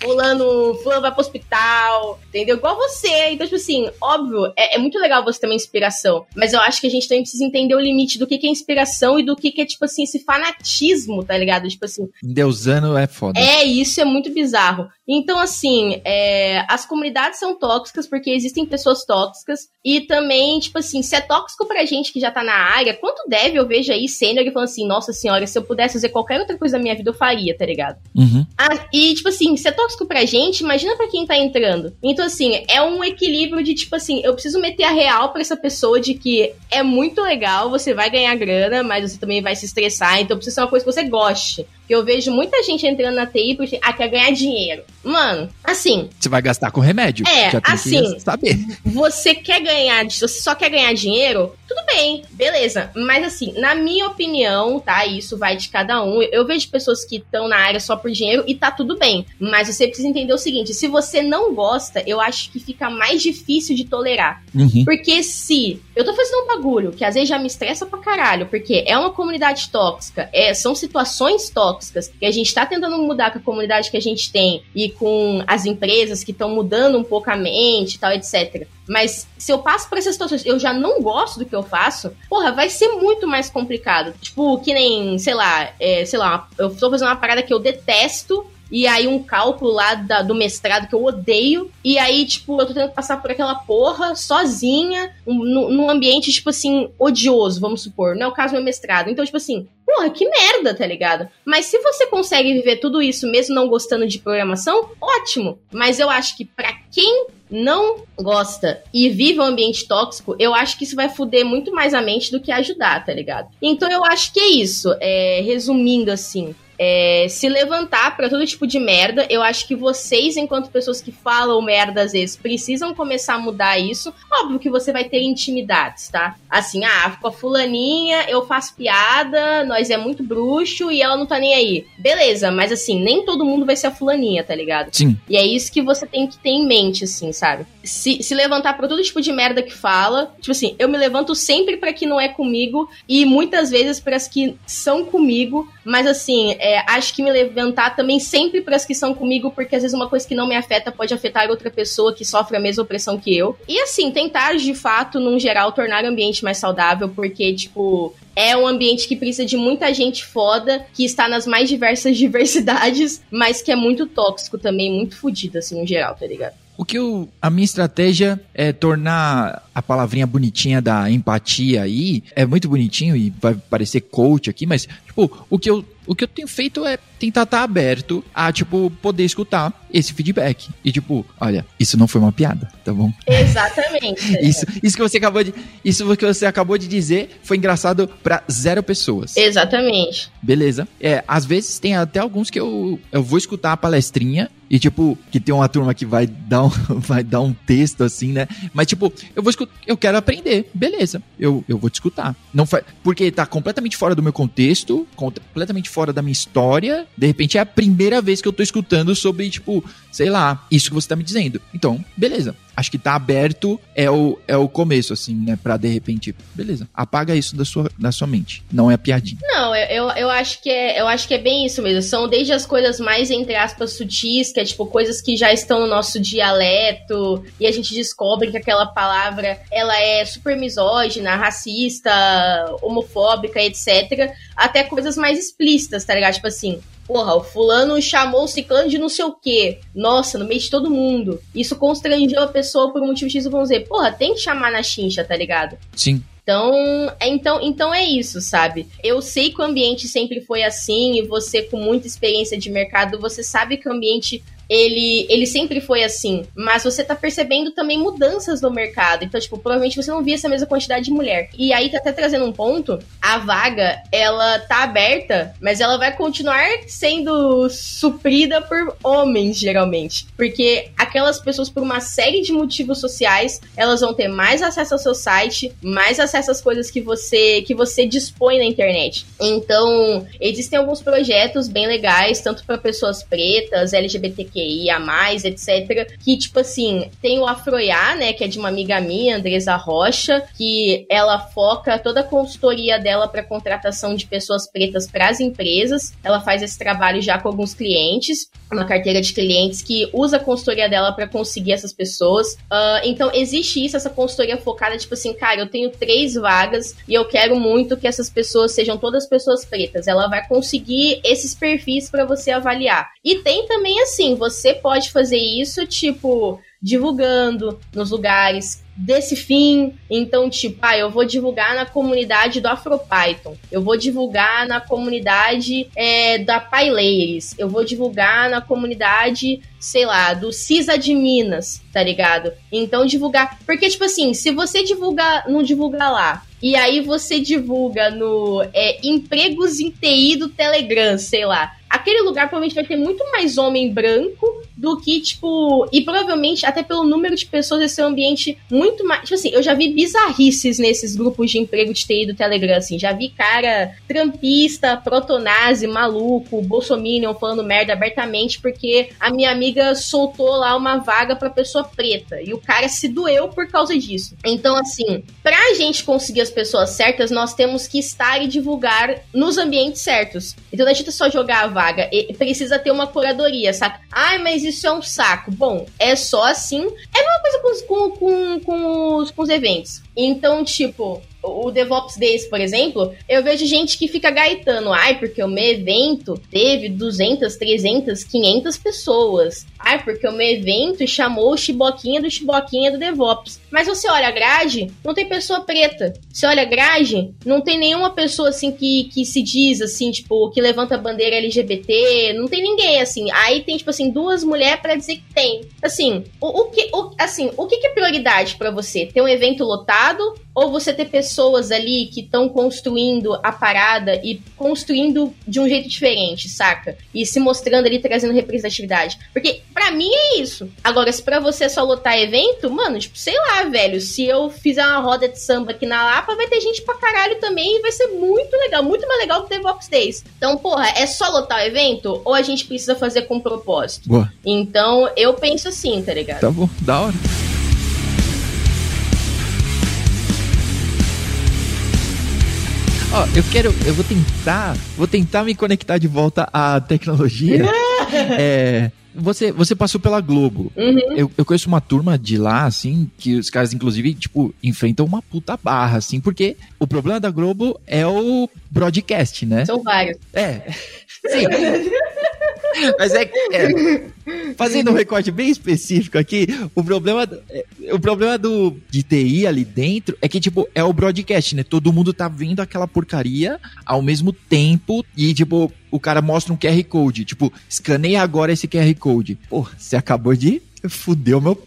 fulano, fulano vai pro hospital, entendeu? Igual você. Então, tipo assim, óbvio, é, é, muito legal você ter uma inspiração, mas eu acho que a gente também precisa entender o limite do que, que é inspiração e do que, que é, tipo assim, esse fanatismo, tá ligado? Tipo assim. Deusano é foda. É, isso é muito bizarro. Então, assim, é, as comunidades são tóxicas porque existem pessoas tóxicas. E também, tipo assim, se é tóxico pra gente que já tá na área, quanto deve eu vejo aí sênior falando assim, nossa senhora, se eu pudesse fazer qualquer outra coisa na minha vida, eu faria, tá ligado? Uhum. Ah, e, tipo assim, se é tóxico pra gente, imagina pra quem tá entrando. Então, assim, é um equilíbrio de, tipo assim, eu preciso meter a real pra essa pessoa de que é muito legal, você vai ganhar grana, mas você também vai se estressar, então precisa ser uma coisa que você goste. Que eu vejo muita gente entrando na TI porque ah, quer ganhar dinheiro. Mano, assim. Você vai gastar com remédio. É, assim. saber. Você quer ganhar, você só quer ganhar dinheiro, tudo bem, beleza. Mas assim, na minha opinião, tá? Isso vai de cada um. Eu vejo pessoas que estão na área só por dinheiro e tá tudo bem. Mas você precisa entender o seguinte: se você não gosta, eu acho que fica mais difícil de tolerar. Uhum. Porque se eu tô fazendo um bagulho que às vezes já me estressa pra caralho, porque é uma comunidade tóxica, é, são situações tóxicas que a gente tá tentando mudar com a comunidade que a gente tem e com as empresas que estão mudando um pouco a mente e tal, etc. Mas se eu passo por essas situações, eu já não gosto do que eu faço, porra, vai ser muito mais complicado. Tipo, que nem, sei lá, é, sei lá, eu tô fazendo uma parada que eu detesto, e aí um cálculo lá da, do mestrado que eu odeio, e aí, tipo, eu tô tendo que passar por aquela porra sozinha, um, num ambiente, tipo assim, odioso, vamos supor. Não é o caso do meu mestrado. Então, tipo assim, porra, que merda, tá ligado? Mas se você consegue viver tudo isso mesmo não gostando de programação, ótimo. Mas eu acho que para quem não gosta e vive um ambiente tóxico, eu acho que isso vai fuder muito mais a mente do que ajudar, tá ligado? Então eu acho que é isso. É, resumindo assim, é, se levantar para todo tipo de merda. Eu acho que vocês, enquanto pessoas que falam merda às vezes, precisam começar a mudar isso. Óbvio que você vai ter intimidades, tá? Assim, ah, com a fulaninha eu faço piada, nós é muito bruxo e ela não tá nem aí. Beleza, mas assim, nem todo mundo vai ser a fulaninha, tá ligado? Sim. E é isso que você tem que ter em mente, assim, sabe? Se, se levantar pra todo tipo de merda que fala. Tipo assim, eu me levanto sempre para que não é comigo e muitas vezes para as que são comigo, mas assim, é, acho que me levantar também sempre para as que são comigo, porque às vezes uma coisa que não me afeta pode afetar outra pessoa que sofre a mesma opressão que eu. E assim, tentar de fato, num geral, tornar o ambiente mais saudável, porque, tipo, é um ambiente que precisa de muita gente foda, que está nas mais diversas diversidades, mas que é muito tóxico também, muito fodido, assim, no geral, tá ligado? O que eu, a minha estratégia é tornar a palavrinha bonitinha da empatia aí, é muito bonitinho e vai parecer coach aqui, mas, tipo, o que eu o que eu tenho feito é tentar estar tá aberto a, tipo, poder escutar esse feedback. E, tipo, olha, isso não foi uma piada, tá bom? Exatamente. isso, isso que você acabou de. Isso que você acabou de dizer foi engraçado para zero pessoas. Exatamente. Beleza. É, às vezes tem até alguns que eu, eu vou escutar a palestrinha e, tipo, que tem uma turma que vai dar um, vai dar um texto assim, né? Mas, tipo, eu vou escutar, eu quero aprender. Beleza. Eu, eu vou te escutar. Não fa... Porque tá completamente fora do meu contexto, completamente fora da minha história. De repente é a primeira vez que eu tô escutando sobre, tipo, sei lá, isso que você tá me dizendo. Então, beleza acho que tá aberto é o, é o começo, assim, né? Pra de repente, beleza, apaga isso da sua, da sua mente. Não é piadinha. Não, eu, eu, acho que é, eu acho que é bem isso mesmo. São desde as coisas mais, entre aspas, sutis, que é tipo coisas que já estão no nosso dialeto, e a gente descobre que aquela palavra ela é super misógina, racista, homofóbica, etc. Até coisas mais explícitas, tá ligado? Tipo assim, Porra, o fulano chamou o ciclano de não sei o quê. Nossa, no meio de todo mundo. Isso constrangeu a pessoa por um motivo X, vamos dizer. Porra, tem que chamar na chincha, tá ligado? Sim. Então, é, então, então é isso, sabe? Eu sei que o ambiente sempre foi assim e você com muita experiência de mercado, você sabe que o ambiente ele, ele sempre foi assim. Mas você tá percebendo também mudanças no mercado. Então, tipo, provavelmente você não via essa mesma quantidade de mulher. E aí tá até trazendo um ponto: a vaga, ela tá aberta, mas ela vai continuar sendo suprida por homens, geralmente. Porque aquelas pessoas, por uma série de motivos sociais, elas vão ter mais acesso ao seu site, mais acesso às coisas que você, que você dispõe na internet. Então, existem alguns projetos bem legais, tanto para pessoas pretas, LGBTQ mais etc. Que, tipo assim, tem o Afroiá, né? Que é de uma amiga minha, Andresa Rocha, que ela foca toda a consultoria dela para contratação de pessoas pretas para as empresas. Ela faz esse trabalho já com alguns clientes, uma carteira de clientes que usa a consultoria dela para conseguir essas pessoas. Uh, então, existe isso, essa consultoria focada, tipo assim, cara, eu tenho três vagas e eu quero muito que essas pessoas sejam todas pessoas pretas. Ela vai conseguir esses perfis para você avaliar. E tem também, assim, você pode fazer isso, tipo, divulgando nos lugares desse fim. Então, tipo, ah, eu vou divulgar na comunidade do AfroPython, eu vou divulgar na comunidade é, da PyLayers, eu vou divulgar na comunidade, sei lá, do CISA de Minas, tá ligado? Então, divulgar. Porque, tipo assim, se você divulgar, não divulgar lá, e aí você divulga no é, empregos em TI do Telegram, sei lá. Aquele lugar provavelmente vai ter muito mais homem branco do que, tipo. E provavelmente, até pelo número de pessoas, esse é um ambiente muito mais. Tipo assim, eu já vi bizarrices nesses grupos de emprego de TI do Telegram, assim. Já vi cara trampista, protonazi, maluco, bolsominion falando merda abertamente porque a minha amiga soltou lá uma vaga pra pessoa preta. E o cara se doeu por causa disso. Então, assim, pra gente conseguir as pessoas certas, nós temos que estar e divulgar nos ambientes certos. Então não adianta só jogar a vaga. Precisa ter uma curadoria, saca? Ai, mas isso é um saco. Bom, é só assim. É a mesma coisa com, com, com, com, os, com os eventos. Então, tipo, o DevOps Days, por exemplo, eu vejo gente que fica gaitando, ai, porque o meu evento teve 200, 300, 500 pessoas. Ai, porque o meu evento chamou o Chiboquinha do Chiboquinha do DevOps. Mas você olha a grade, não tem pessoa preta. Você olha a grade, não tem nenhuma pessoa assim que, que se diz assim, tipo, que levanta a bandeira LGBT, não tem ninguém assim. Aí tem tipo assim duas mulheres para dizer que tem. Assim, o, o que o, assim, o que, que é prioridade para você? Ter um evento lotado ou você ter pessoas ali que estão construindo a parada e construindo de um jeito diferente, saca? E se mostrando ali, trazendo representatividade. Porque para mim é isso. Agora, se pra você só lotar evento, mano, tipo, sei lá, velho, se eu fizer uma roda de samba aqui na Lapa, vai ter gente pra caralho também e vai ser muito legal, muito mais legal que o DevOps Days. Então, porra, é só lotar o evento ou a gente precisa fazer com propósito? Boa. Então, eu penso assim, tá ligado? Tá bom, da hora. Ó, eu quero, eu vou tentar, vou tentar me conectar de volta à tecnologia. é, você, você passou pela Globo. Uhum. Eu, eu conheço uma turma de lá, assim, que os caras, inclusive, tipo, enfrentam uma puta barra, assim, porque o problema da Globo é o broadcast, né? São vários. É. Sim. Mas é, é, fazendo um recorte bem específico aqui, o problema, é, o problema do de TI ali dentro é que tipo é o broadcast, né? Todo mundo tá vendo aquela porcaria ao mesmo tempo e tipo o cara mostra um QR Code, tipo, escaneia agora esse QR Code. Pô, você acabou de fuder o meu,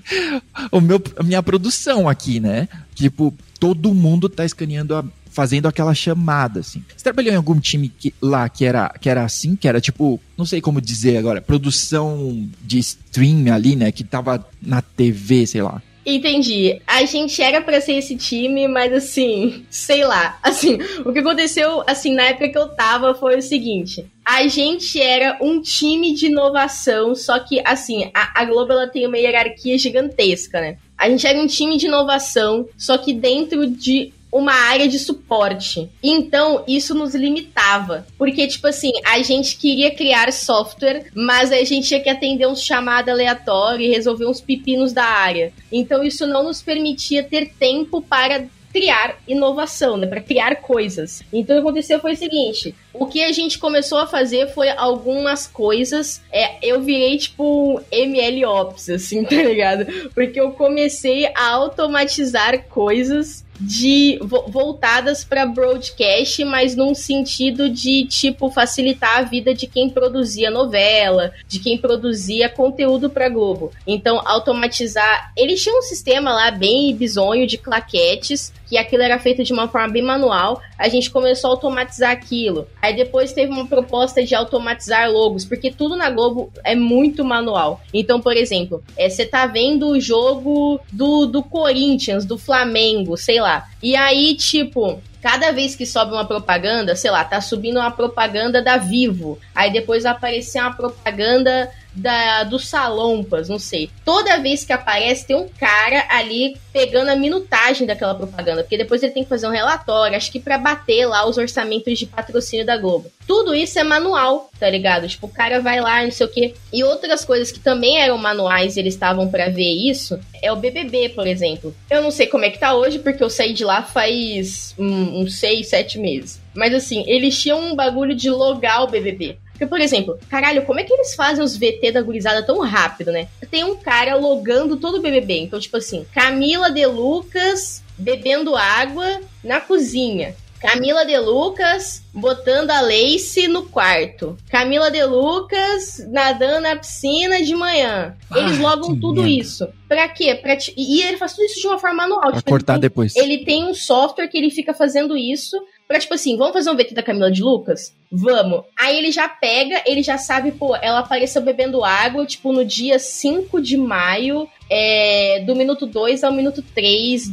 o meu, a minha produção aqui, né? Tipo, todo mundo tá escaneando a, fazendo aquela chamada, assim. Você trabalhou em algum time que, lá que era, que era assim, que era tipo, não sei como dizer agora, produção de stream ali, né? Que tava na TV, sei lá. Entendi. A gente era para ser esse time, mas assim, sei lá. Assim, o que aconteceu, assim, na época que eu tava foi o seguinte. A gente era um time de inovação, só que, assim, a, a Globo ela tem uma hierarquia gigantesca, né? A gente era um time de inovação, só que dentro de uma área de suporte. Então, isso nos limitava. Porque, tipo assim, a gente queria criar software, mas a gente tinha que atender uns chamados aleatórios e resolver uns pepinos da área. Então, isso não nos permitia ter tempo para criar inovação, né, para criar coisas. Então o que aconteceu foi o seguinte: o que a gente começou a fazer foi algumas coisas. É, eu virei tipo MLOps, assim, tá ligado? Porque eu comecei a automatizar coisas de voltadas para broadcast, mas num sentido de tipo facilitar a vida de quem produzia novela, de quem produzia conteúdo para Globo. Então, automatizar, eles tinham um sistema lá bem bizonho de claquetes, que aquilo era feito de uma forma bem manual. A gente começou a automatizar aquilo. Aí depois teve uma proposta de automatizar logos, porque tudo na Globo é muito manual. Então, por exemplo, é, você é, tá vendo o jogo do, do Corinthians, do Flamengo, sei lá. E aí, tipo, cada vez que sobe uma propaganda, sei lá, tá subindo uma propaganda da Vivo, aí depois vai aparecer uma propaganda da, do Salompas, não sei. Toda vez que aparece, tem um cara ali pegando a minutagem daquela propaganda, porque depois ele tem que fazer um relatório, acho que para bater lá os orçamentos de patrocínio da Globo. Tudo isso é manual, tá ligado? Tipo, o cara vai lá, não sei o quê. E outras coisas que também eram manuais e eles estavam para ver isso, é o BBB, por exemplo. Eu não sei como é que tá hoje, porque eu saí de lá faz um, uns seis, sete meses. Mas assim, eles tinham um bagulho de logar o BBB. Porque, por exemplo, caralho, como é que eles fazem os VT da gurizada tão rápido, né? Tem um cara logando todo o BBB. Então, tipo assim, Camila de Lucas bebendo água na cozinha. Camila de Lucas botando a Lace no quarto. Camila de Lucas nadando na piscina de manhã. Eles ah, logam tudo merda. isso. Pra quê? Pra E ele faz tudo isso de uma forma manual. Pra tipo, cortar ele depois. Ele tem um software que ele fica fazendo isso pra tipo assim, vamos fazer um VT da Camila de Lucas? Vamos. Aí ele já pega, ele já sabe, pô, ela apareceu bebendo água, tipo, no dia 5 de maio, é, do minuto 2 ao minuto 3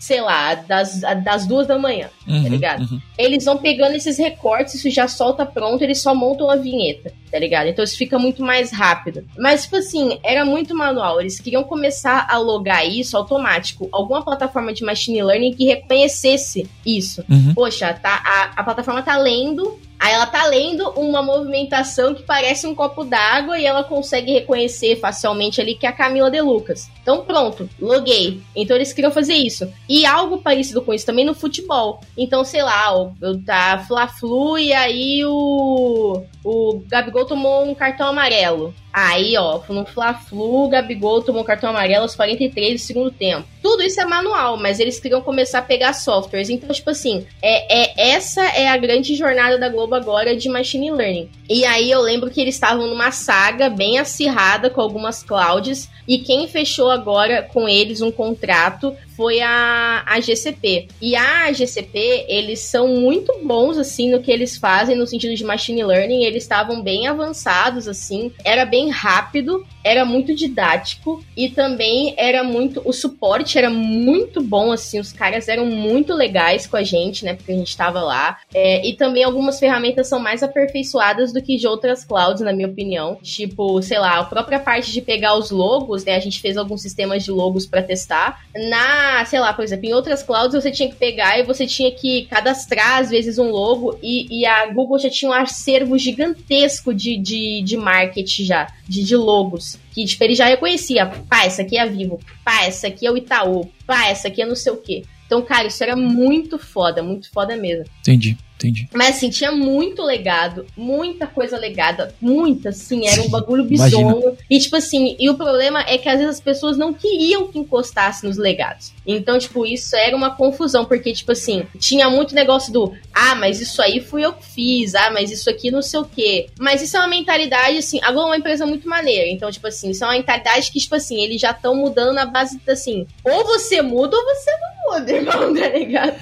sei lá, das, das duas da manhã, uhum, tá ligado? Uhum. Eles vão pegando esses recortes, isso já solta pronto, eles só montam a vinheta, tá ligado? Então isso fica muito mais rápido. Mas, tipo assim, era muito manual. Eles queriam começar a logar isso automático. Alguma plataforma de machine learning que reconhecesse isso. Uhum. Poxa, tá, a, a plataforma tá lendo Aí ela tá lendo uma movimentação que parece um copo d'água e ela consegue reconhecer facilmente ali que é a Camila de Lucas. Então pronto, loguei. Então eles queriam fazer isso. E algo parecido com isso também no futebol. Então, sei lá, eu tá Fla-Flu e aí o o Gabigol tomou um cartão amarelo. Aí, ó, no Fla-Flu, o Gabigol tomou um cartão amarelo aos 43 do segundo tempo. Tudo isso é manual, mas eles queriam começar a pegar softwares. Então, tipo assim, é, é essa é a grande jornada da Globo agora de machine learning. E aí eu lembro que eles estavam numa saga bem acirrada com algumas clouds e quem fechou agora com eles um contrato foi a, a GCP. E a GCP, eles são muito bons, assim, no que eles fazem no sentido de machine learning. Eles estavam bem avançados, assim. Era bem rápido, era muito didático e também era muito. O suporte era muito bom, assim. Os caras eram muito legais com a gente, né? Porque a gente estava lá. É, e também algumas ferramentas são mais aperfeiçoadas do que de outras clouds, na minha opinião. Tipo, sei lá, a própria parte de pegar os logos, né? A gente fez alguns sistemas de logos para testar. Na sei lá, por exemplo, em outras clouds você tinha que pegar e você tinha que cadastrar, às vezes, um logo, e, e a Google já tinha um acervo gigantesco de, de, de marketing já, de, de logos. Que tipo, ele já reconhecia, pá, essa aqui é a Vivo, pá, essa aqui é o Itaú, pá, essa aqui é não sei o quê. Então, cara, isso era muito foda, muito foda mesmo. Entendi. Entendi. Mas assim, tinha muito legado, muita coisa legada, muita, assim, era um bagulho bizonho. E tipo assim, e o problema é que às vezes as pessoas não queriam que encostasse nos legados. Então, tipo, isso era uma confusão, porque, tipo assim, tinha muito negócio do, ah, mas isso aí fui eu que fiz, ah, mas isso aqui não sei o quê. Mas isso é uma mentalidade, assim, agora é uma empresa muito maneira. Então, tipo assim, isso é uma mentalidade que, tipo assim, eles já estão mudando na base, assim, ou você muda ou você não muda, irmão, tá ligado?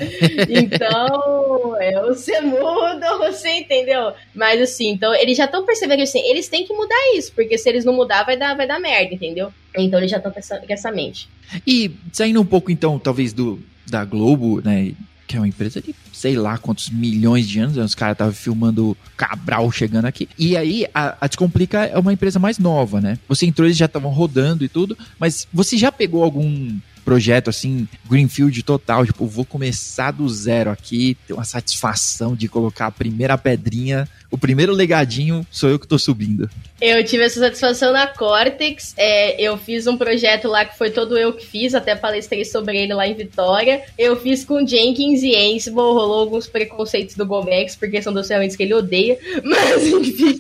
Então, é, você muda ou você entendeu? Mas, assim, então, eles já estão percebendo que, assim, eles têm que mudar isso, porque se eles não mudar, vai dar, vai dar merda, entendeu? Então eles já estão com essa, mente. E saindo um pouco, então, talvez do da Globo, né? Que é uma empresa de sei lá quantos milhões de anos, né, os caras estavam filmando Cabral chegando aqui. E aí, a, a Descomplica é uma empresa mais nova, né? Você entrou, eles já estavam rodando e tudo, mas você já pegou algum projeto assim, Greenfield total, tipo, vou começar do zero aqui, ter uma satisfação de colocar a primeira pedrinha, o primeiro legadinho sou eu que tô subindo. Eu tive essa satisfação na Cortex, é, eu fiz um projeto lá que foi todo eu que fiz, até palestrei sobre ele lá em Vitória. Eu fiz com Jenkins e Ansible, rolou alguns preconceitos do Gomex, porque são duas ferramentas que ele odeia, mas enfim.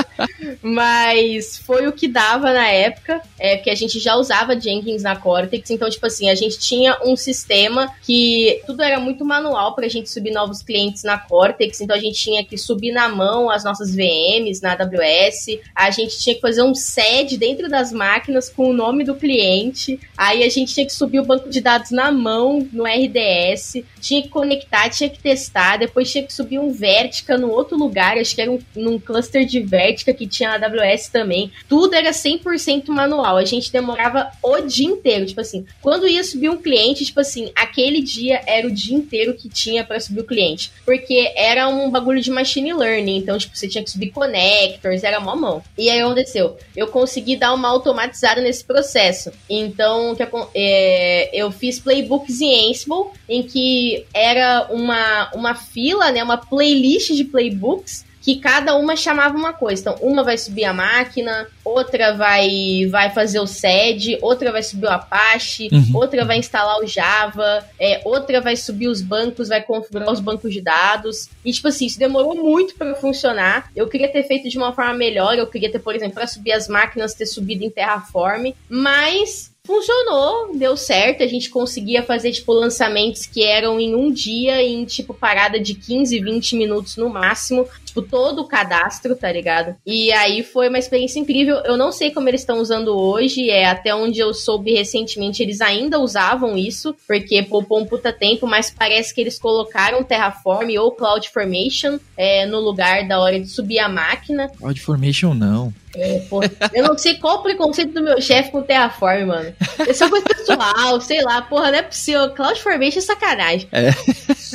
mas foi o que dava na época, é, porque a gente já usava Jenkins na Cortex, então tipo assim, a gente tinha um sistema que tudo era muito manual pra gente subir novos clientes na Cortex, então a gente tinha que subir na mão as nossas VMs na AWS, a gente tinha que fazer um SED dentro das máquinas com o nome do cliente, aí a gente tinha que subir o banco de dados na mão no RDS, tinha que conectar, tinha que testar, depois tinha que subir um Vertica no outro lugar, acho que era um, num cluster de Vertica que tinha na AWS também. Tudo era 100% manual, a gente demorava o dia inteiro, tipo assim, quando ia subir um cliente, tipo assim, aquele dia era o dia inteiro que tinha para subir o cliente. Porque era um bagulho de machine learning. Então, tipo, você tinha que subir connectors, era mó mão. E aí aconteceu? Eu consegui dar uma automatizada nesse processo. Então, que, é, eu fiz playbooks em Ansible, em que era uma, uma fila, né? Uma playlist de playbooks que cada uma chamava uma coisa. Então, uma vai subir a máquina, outra vai vai fazer o SED, outra vai subir o Apache, uhum. outra vai instalar o Java, é, outra vai subir os bancos, vai configurar os bancos de dados. E, tipo assim, isso demorou muito para funcionar. Eu queria ter feito de uma forma melhor, eu queria ter, por exemplo, para subir as máquinas, ter subido em Terraform, mas funcionou, deu certo. A gente conseguia fazer, tipo, lançamentos que eram em um dia, em, tipo, parada de 15, 20 minutos no máximo. Tipo, todo o cadastro, tá ligado? E aí foi uma experiência incrível. Eu não sei como eles estão usando hoje, é até onde eu soube recentemente, eles ainda usavam isso, porque poupou um puta tempo, mas parece que eles colocaram Terraform ou CloudFormation é, no lugar da hora de subir a máquina. CloudFormation não. É, porra. Eu não sei qual o preconceito do meu chefe com Terraform, mano. É só coisa pessoal, sei lá, porra, não é possível. CloudFormation é sacanagem. É.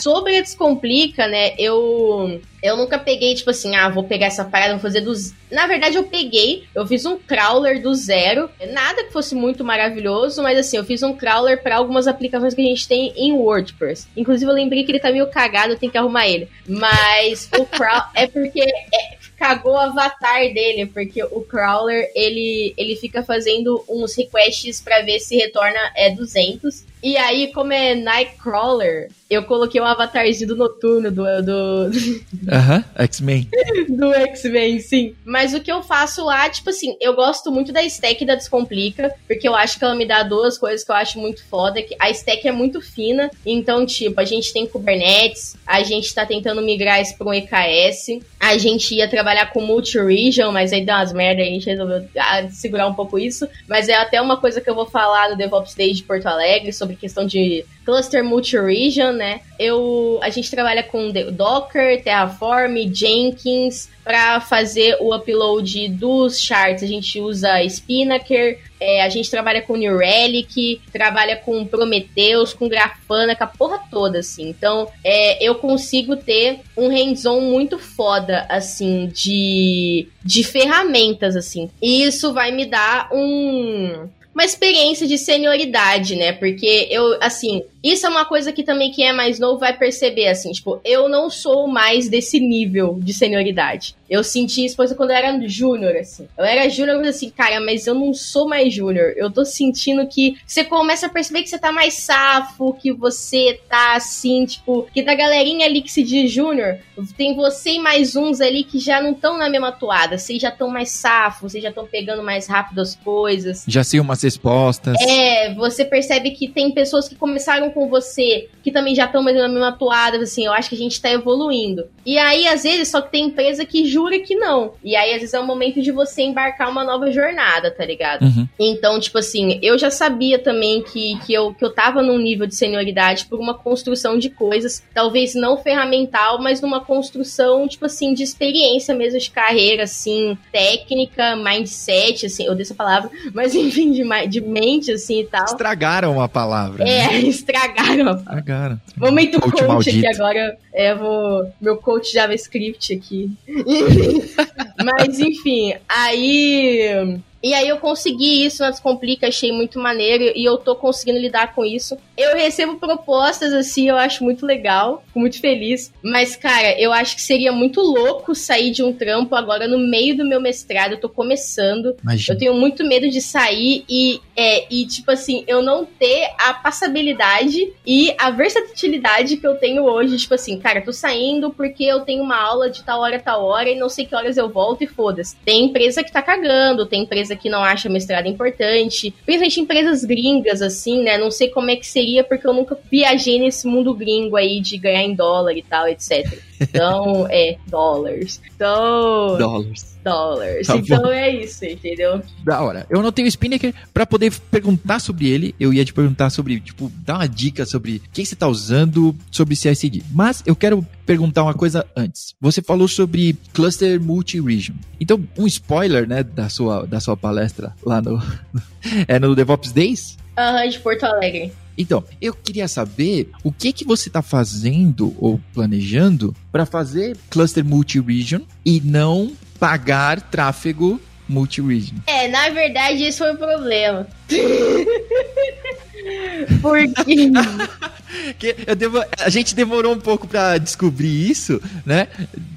Sobre a Descomplica, né, eu eu nunca peguei, tipo assim, ah, vou pegar essa parada, vou fazer do. Na verdade, eu peguei, eu fiz um crawler do zero. Nada que fosse muito maravilhoso, mas assim, eu fiz um crawler para algumas aplicações que a gente tem em WordPress. Inclusive, eu lembrei que ele tá meio cagado, eu tenho que arrumar ele. Mas o crawler é porque. É, cagou o avatar dele, porque o crawler ele, ele fica fazendo uns requests para ver se retorna é 200. E aí, como é Nightcrawler, eu coloquei um avatarzinho do noturno do. do... Aham, uh -huh, X-Men. do X-Men, sim. Mas o que eu faço lá, tipo assim, eu gosto muito da stack da Descomplica, porque eu acho que ela me dá duas coisas que eu acho muito foda. Que a stack é muito fina, então, tipo, a gente tem Kubernetes, a gente tá tentando migrar isso para um EKS, a gente ia trabalhar com multi-region, mas aí deu umas merda, a gente resolveu ah, segurar um pouco isso. Mas é até uma coisa que eu vou falar no DevOps Day de Porto Alegre, sobre questão de cluster multi-region, né? Eu, a gente trabalha com Docker, Terraform, Jenkins para fazer o upload dos charts. A gente usa Spinnaker, é, a gente trabalha com New Relic, trabalha com Prometheus, com Grafana, com a porra toda, assim. Então, é, eu consigo ter um hands-on muito foda, assim, de, de ferramentas, assim. E isso vai me dar um uma experiência de senioridade, né? Porque eu, assim, isso é uma coisa que também quem é mais novo vai perceber, assim, tipo, eu não sou mais desse nível de senioridade. Eu senti isso quando eu era júnior, assim. Eu era júnior, mas assim, cara, mas eu não sou mais júnior. Eu tô sentindo que você começa a perceber que você tá mais safo, que você tá assim, tipo, que da galerinha ali que se diz júnior, tem você e mais uns ali que já não estão na mesma toada. Vocês já estão mais safos, vocês já estão pegando mais rápido as coisas. Já sei umas respostas. É, você percebe que tem pessoas que começaram com você, que também já estão mais na mesma toada, assim, eu acho que a gente tá evoluindo. E aí, às vezes, só que tem empresa que jura que não. E aí, às vezes, é o momento de você embarcar uma nova jornada, tá ligado? Uhum. Então, tipo assim, eu já sabia também que, que, eu, que eu tava num nível de senioridade por uma construção de coisas, talvez não ferramental, mas numa construção, tipo assim, de experiência mesmo, de carreira, assim, técnica, mindset, assim, eu dei essa palavra, mas enfim, de, de mente, assim e tal. Estragaram a palavra. É, né? estragaram Estragaram. Estragaram. Momento coach, coach aqui agora. É, vou. Meu coach JavaScript aqui. Mas, enfim, aí. E aí eu consegui isso na Descomplica, achei muito maneiro e eu tô conseguindo lidar com isso. Eu recebo propostas assim, eu acho muito legal, fico muito feliz. Mas, cara, eu acho que seria muito louco sair de um trampo agora no meio do meu mestrado. Eu tô começando. Imagina. Eu tenho muito medo de sair e, é, e, tipo assim, eu não ter a passabilidade e a versatilidade que eu tenho hoje. Tipo assim, cara, tô saindo porque eu tenho uma aula de tal hora, tal hora e não sei que horas eu volto e foda-se. Tem empresa que tá cagando, tem empresa que não acha mestrado importante, principalmente empresas gringas, assim, né? Não sei como é que seria porque eu nunca viajei nesse mundo gringo aí de ganhar em dólar e tal, etc. Então, é, dólares. Então. Dólares. Dólares. Tá então bom. é isso, entendeu? Da hora. Eu não tenho o Spinnaker pra poder perguntar sobre ele. Eu ia te perguntar sobre, tipo, dar uma dica sobre o que você tá usando sobre CICD. Mas eu quero perguntar uma coisa antes. Você falou sobre cluster multi-region. Então, um spoiler, né, da sua, da sua palestra lá no, é no DevOps Days? Aham, uhum, de Porto Alegre. Então, eu queria saber o que que você está fazendo ou planejando para fazer cluster multi-region e não pagar tráfego multi-region. É, na verdade, isso foi o problema. Porque. que devo, a gente demorou um pouco para descobrir isso, né?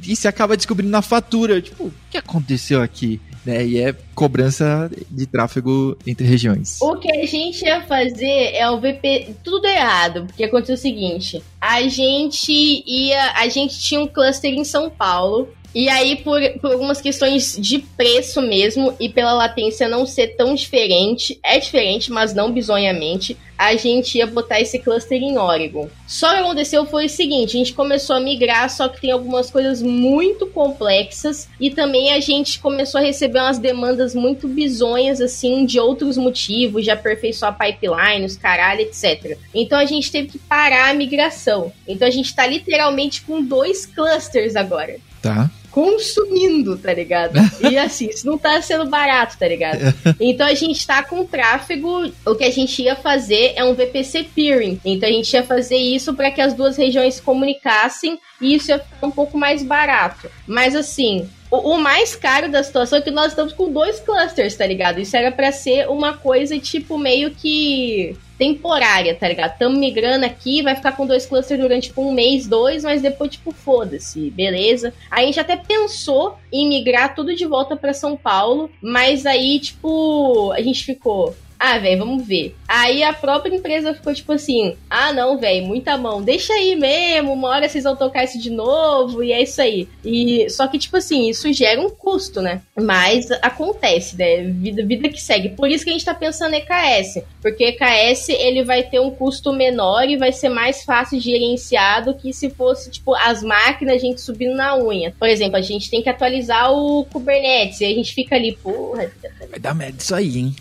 E se acaba descobrindo na fatura. Tipo, o que aconteceu aqui? Né? E é cobrança de tráfego entre regiões. O que a gente ia fazer é o VP. Tudo errado, porque aconteceu o seguinte: a gente ia. A gente tinha um cluster em São Paulo. E aí, por, por algumas questões de preço mesmo, e pela latência não ser tão diferente, é diferente, mas não bizonhamente, a gente ia botar esse cluster em Oregon. Só que aconteceu foi o seguinte: a gente começou a migrar, só que tem algumas coisas muito complexas, e também a gente começou a receber umas demandas muito bizonhas, assim, de outros motivos, de aperfeiçoar pipelines, caralho, etc. Então a gente teve que parar a migração. Então a gente tá literalmente com dois clusters agora. Tá consumindo, tá ligado? E assim, isso não tá sendo barato, tá ligado? Então a gente tá com tráfego, o que a gente ia fazer é um VPC peering. Então a gente ia fazer isso para que as duas regiões se comunicassem e isso ia ficar um pouco mais barato. Mas assim, o, mais caro da situação é que nós estamos com dois clusters, tá ligado? Isso era para ser uma coisa tipo meio que temporária, tá ligado? Tamo migrando aqui, vai ficar com dois clusters durante tipo, um mês, dois, mas depois, tipo, foda-se, beleza? Aí a gente até pensou em migrar tudo de volta para São Paulo, mas aí, tipo, a gente ficou, ah, velho, vamos ver. Aí a própria empresa ficou tipo assim: ah, não, velho, muita mão, deixa aí mesmo, uma hora vocês vão tocar isso de novo, e é isso aí. E só que, tipo assim, isso gera um custo, né? Mas acontece, né? Vida, vida que segue. Por isso que a gente tá pensando em EKS. Porque EKS ele vai ter um custo menor e vai ser mais fácil de gerenciar do que se fosse, tipo, as máquinas a gente subindo na unha. Por exemplo, a gente tem que atualizar o Kubernetes e a gente fica ali, porra. Vai dar merda isso aí, hein?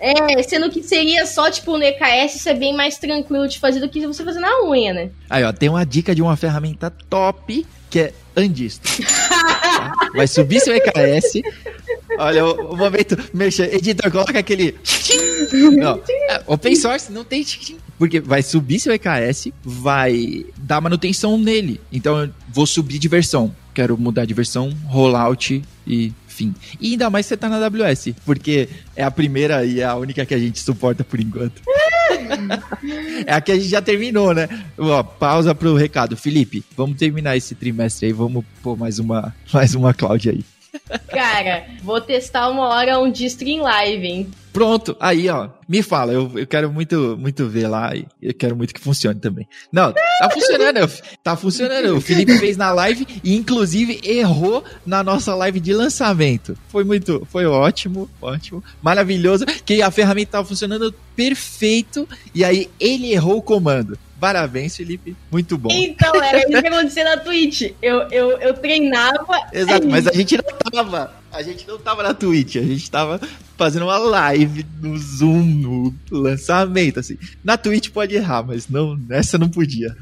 É, sendo que seria só, tipo, no EKS, isso é bem mais tranquilo de fazer do que você fazer na unha, né? Aí, ó, tem uma dica de uma ferramenta top, que é Andistro. Vai subir seu EKS. Olha, o, o momento, mexa, editor, coloca aquele. Não, é, open source não tem. Porque vai subir seu EKS, vai dar manutenção nele. Então, vou subir de versão. Quero mudar de versão, rollout e fim. E ainda mais você tá na AWS, porque é a primeira e é a única que a gente suporta por enquanto. é a que a gente já terminou, né? Ó, pausa pro recado. Felipe, vamos terminar esse trimestre aí, vamos pôr mais uma, mais uma cloud aí. Cara, vou testar uma hora um distro em live, hein? Pronto, aí ó, me fala, eu, eu quero muito, muito ver lá e eu quero muito que funcione também. Não, tá funcionando, tá funcionando. O Felipe fez na live e inclusive errou na nossa live de lançamento. Foi muito, foi ótimo, ótimo, maravilhoso, que a ferramenta tava funcionando perfeito e aí ele errou o comando. Parabéns, Felipe. Muito bom. Então, era isso que acontecia na Twitch. Eu, eu, eu treinava. Exato, mas a gente não tava. A gente não tava na Twitch, a gente tava fazendo uma live no Zoom, no lançamento, assim. Na Twitch pode errar, mas não, nessa não podia.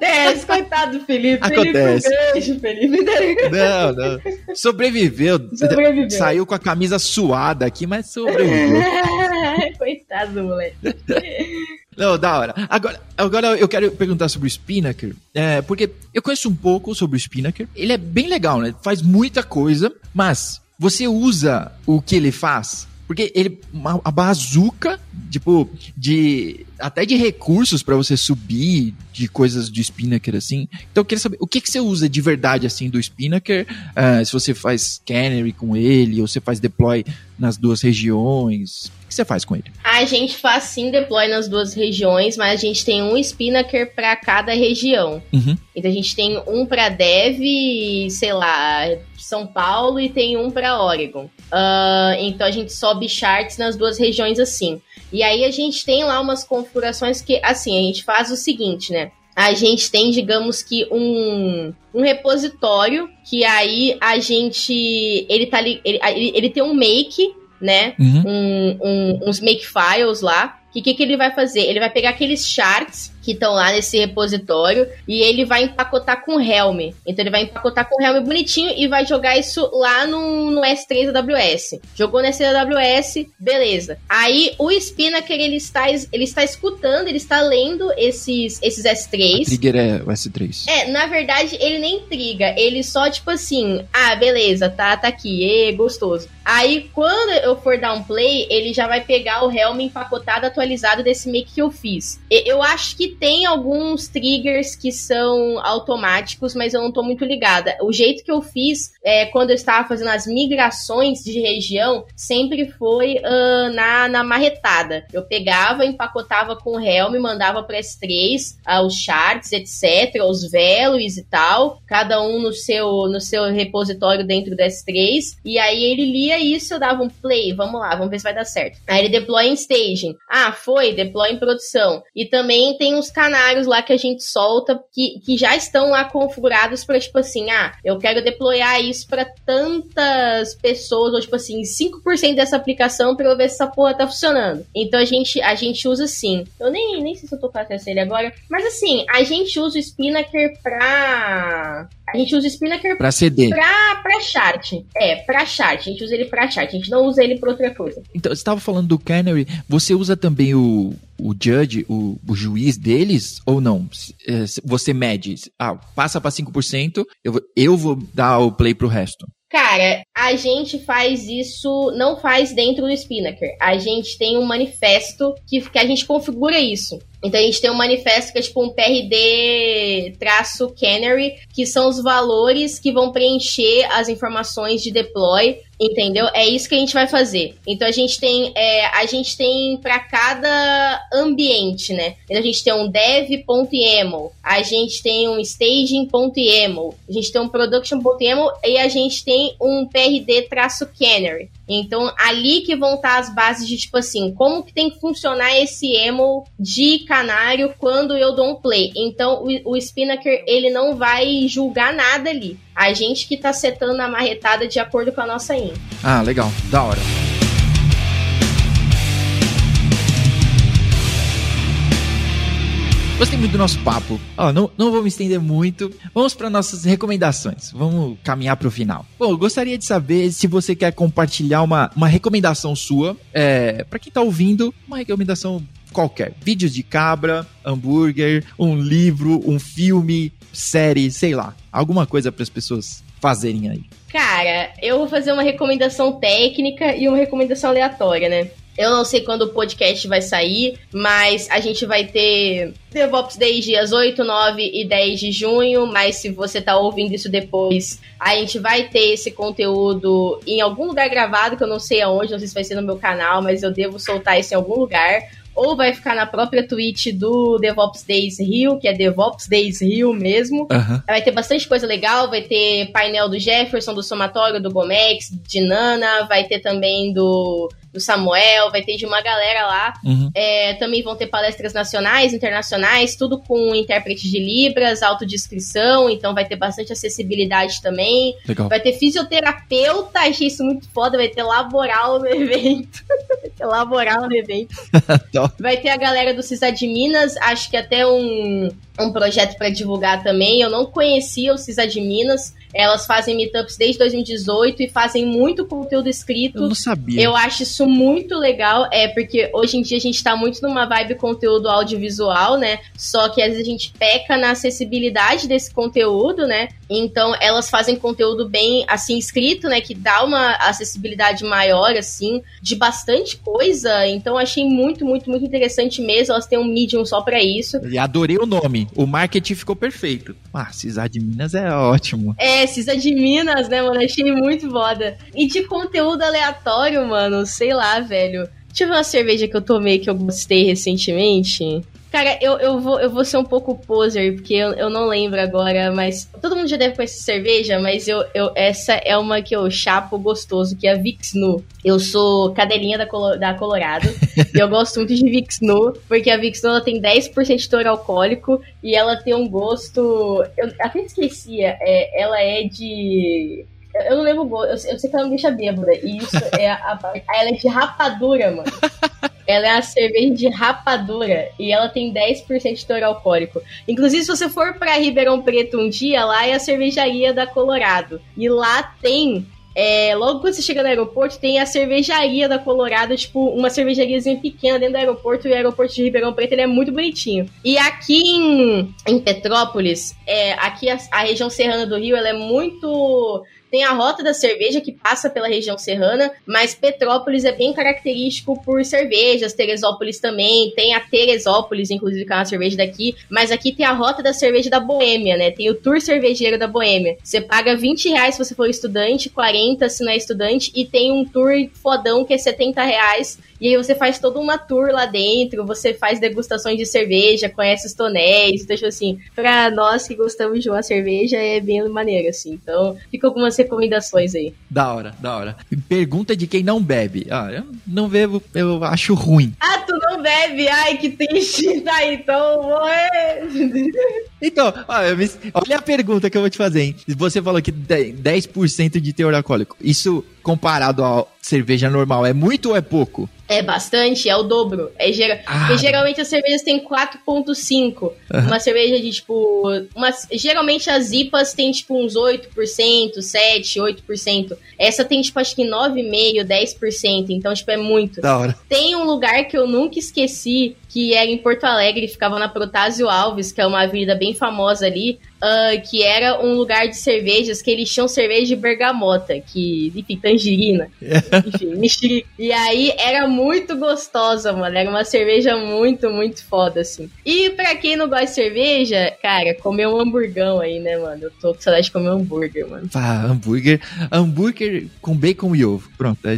Acontece, coitado do Felipe. Acontece. Felipe, um beijo, Felipe. Não, não. Sobreviveu. Sobreviveu. Saiu com a camisa suada aqui, mas sobreviveu. coitado do moleque. Não, da hora. Agora, agora eu quero perguntar sobre o Spinnaker, é, porque eu conheço um pouco sobre o Spinnaker. Ele é bem legal, né? Faz muita coisa, mas você usa o que ele faz? Porque ele, a bazuca, tipo, de. Até de recursos para você subir, de coisas do Spinnaker, assim. Então eu queria saber, o que, que você usa de verdade, assim, do Spinnaker? Uh, se você faz canary com ele, ou você faz deploy nas duas regiões. O que você faz com ele? A gente faz sim deploy nas duas regiões, mas a gente tem um Spinnaker para cada região. Uhum. Então a gente tem um para Dev, sei lá, São Paulo e tem um para Oregon. Uh, então a gente sobe charts nas duas regiões assim. E aí a gente tem lá umas configurações que, assim, a gente faz o seguinte, né? A gente tem, digamos que, um, um repositório que aí a gente. Ele, tá ali, ele, ele tem um make, né? Uhum. Um, um, uns make files lá. O que, que, que ele vai fazer? Ele vai pegar aqueles charts que estão lá nesse repositório e ele vai empacotar com Helm. Então ele vai empacotar com Helm bonitinho e vai jogar isso lá no, no S3 AWS. Jogou no S3 AWS, beleza. Aí o Spinnaker ele está, ele está escutando, ele está lendo esses, esses S3. A trigger é o S3. É, na verdade ele nem triga, ele só tipo assim, ah, beleza, tá, tá aqui, e gostoso. Aí quando eu for dar um play, ele já vai pegar o Helm empacotado, atualizado desse make que eu fiz. Eu acho que tem alguns triggers que são automáticos, mas eu não tô muito ligada. O jeito que eu fiz é, quando eu estava fazendo as migrações de região sempre foi uh, na, na marretada. Eu pegava, empacotava com o Helm, mandava para S3 uh, os charts, etc., os values e tal, cada um no seu, no seu repositório dentro do S3. E aí ele lia isso, eu dava um play, vamos lá, vamos ver se vai dar certo. Aí ele deploy em staging. Ah, foi, deploy em produção. E também tem uns canários lá que a gente solta que, que já estão lá configurados para tipo assim, ah, eu quero deployar isso para tantas pessoas, ou tipo assim, 5% dessa aplicação para eu ver se essa porra tá funcionando. Então a gente, a gente usa assim. Eu nem, nem sei se eu tô fazendo ele agora, mas assim, a gente usa o Spinnaker pra a gente usa o Spinnaker pra CD. Pra, pra chart. É, pra chart. A gente usa ele pra chart. A gente não usa ele pra outra coisa. Então, você estava falando do Canary. Você usa também o, o judge, o, o juiz deles ou não? É, você mede. Ah, passa pra 5%, eu, eu vou dar o play pro resto. Cara, a gente faz isso, não faz dentro do Spinnaker. A gente tem um manifesto que, que a gente configura isso. Então a gente tem um manifesto que é tipo um PRD-canary, que são os valores que vão preencher as informações de deploy, entendeu? É isso que a gente vai fazer. Então a gente tem, é, a gente tem para cada ambiente, né? Então a gente tem um dev.yaml, a gente tem um staging.yaml, a gente tem um production.yaml e a gente tem um PRD-canary. Então, ali que vão estar as bases de, tipo assim, como que tem que funcionar esse emo de canário quando eu dou um play. Então, o, o Spinnaker, ele não vai julgar nada ali. A gente que tá setando a marretada de acordo com a nossa in. Ah, legal. Da hora. Gostei muito do nosso papo. Ó, não, não vou me estender muito. Vamos para nossas recomendações. Vamos caminhar para o final. Bom, eu gostaria de saber se você quer compartilhar uma, uma recomendação sua. É, para quem está ouvindo, uma recomendação qualquer. Vídeos de cabra, hambúrguer, um livro, um filme, série, sei lá. Alguma coisa para as pessoas fazerem aí. Cara, eu vou fazer uma recomendação técnica e uma recomendação aleatória, né? Eu não sei quando o podcast vai sair, mas a gente vai ter DevOps Day dias 8, 9 e 10 de junho. Mas se você tá ouvindo isso depois, a gente vai ter esse conteúdo em algum lugar gravado, que eu não sei aonde, não sei se vai ser no meu canal, mas eu devo soltar isso em algum lugar ou vai ficar na própria Twitch do DevOps Days Rio, que é DevOps Days Rio mesmo. Uhum. Vai ter bastante coisa legal, vai ter painel do Jefferson, do Somatório, do Gomex, de Nana, vai ter também do do Samuel, vai ter de uma galera lá. Uhum. É, também vão ter palestras nacionais, internacionais, tudo com intérprete de Libras, autodescrição, então vai ter bastante acessibilidade também. Legal. Vai ter fisioterapeuta, achei isso muito foda, vai ter laboral no evento. vai ter laboral no evento. vai ter a galera do CISA de Minas, acho que até um, um projeto para divulgar também. Eu não conhecia o CISA de Minas. Elas fazem meetups desde 2018 e fazem muito conteúdo escrito. Eu não sabia. Eu acho isso muito legal, é porque hoje em dia a gente tá muito numa vibe conteúdo audiovisual, né? Só que às vezes a gente peca na acessibilidade desse conteúdo, né? Então elas fazem conteúdo bem assim escrito, né? Que dá uma acessibilidade maior, assim, de bastante coisa. Então achei muito, muito, muito interessante mesmo. Elas têm um medium só para isso. E adorei o nome. O marketing ficou perfeito. Ah, Cisar de Minas é ótimo. É, é, Cisa de Minas, né, mano? Achei muito foda. E de conteúdo aleatório, mano, sei lá, velho. Deixa eu ver uma cerveja que eu tomei que eu gostei recentemente. Cara, eu, eu, vou, eu vou ser um pouco poser, porque eu, eu não lembro agora, mas todo mundo já deve conhecer cerveja, mas eu, eu essa é uma que eu chapo gostoso, que é a Vixnu. Eu sou cadelinha da, Colo, da Colorado e eu gosto muito de Vixnu, porque a Vixnu ela tem 10% de teor alcoólico e ela tem um gosto. Eu até esquecia, é, ela é de eu não lembro o gosto. Eu, eu, sei que ela me deixa bêbada. E isso é a, a, Ela é de rapadura, mano. Ela é a cerveja de rapadura e ela tem 10% de teor alcoólico. Inclusive, se você for para Ribeirão Preto um dia, lá é a cervejaria da Colorado. E lá tem é, logo quando você chega no aeroporto, tem a cervejaria da Colorado, tipo, uma cervejariazinha pequena dentro do aeroporto, e o aeroporto de Ribeirão Preto ele é muito bonitinho. E aqui em, em Petrópolis, é, aqui a, a região serrana do Rio, ela é muito tem a Rota da Cerveja, que passa pela região serrana, mas Petrópolis é bem característico por cervejas, Teresópolis também, tem a Teresópolis, inclusive, que é uma cerveja daqui, mas aqui tem a Rota da Cerveja da Boêmia, né? Tem o Tour Cervejeiro da Boêmia. Você paga 20 reais se você for estudante, 40 se não é estudante, e tem um tour fodão que é 70 reais e aí você faz toda uma tour lá dentro, você faz degustações de cerveja, conhece os tonéis, então, tipo assim, pra nós que gostamos de uma cerveja é bem maneiro, assim. Então, fica algumas recomendações aí. Da hora, da hora. Pergunta de quem não bebe. Ah, eu não bebo, eu acho ruim. Ah, tu não bebe? Ai, que triste. Tá, então. Então, olha a pergunta que eu vou te fazer, hein? Você falou que 10% de teor alcoólico. Isso comparado à cerveja normal é muito ou é pouco? É bastante, é o dobro. É ger... ah. Porque geralmente as cervejas têm 4,5. Uhum. Uma cerveja de tipo. Uma... Geralmente as IPAs têm tipo uns 8%, 7, 8%. Essa tem tipo acho que 9,5%, 10%. Então, tipo, é muito. Da hora. Tem um lugar que eu nunca esqueci, que era em Porto Alegre, ficava na Protásio Alves, que é uma avenida bem famosa ali uh, que era um lugar de cervejas que eles tinham cerveja de bergamota, que, enfim, tangerina. enfim, mexerica. E aí era muito gostosa, mano. Era uma cerveja muito, muito foda, assim. E pra quem não gosta de cerveja, cara, comer um hamburgão aí, né, mano? Eu tô com saudade de comer um hambúrguer, mano. Ah, hambúrguer. Hambúrguer com bacon e ovo. Pronto. É...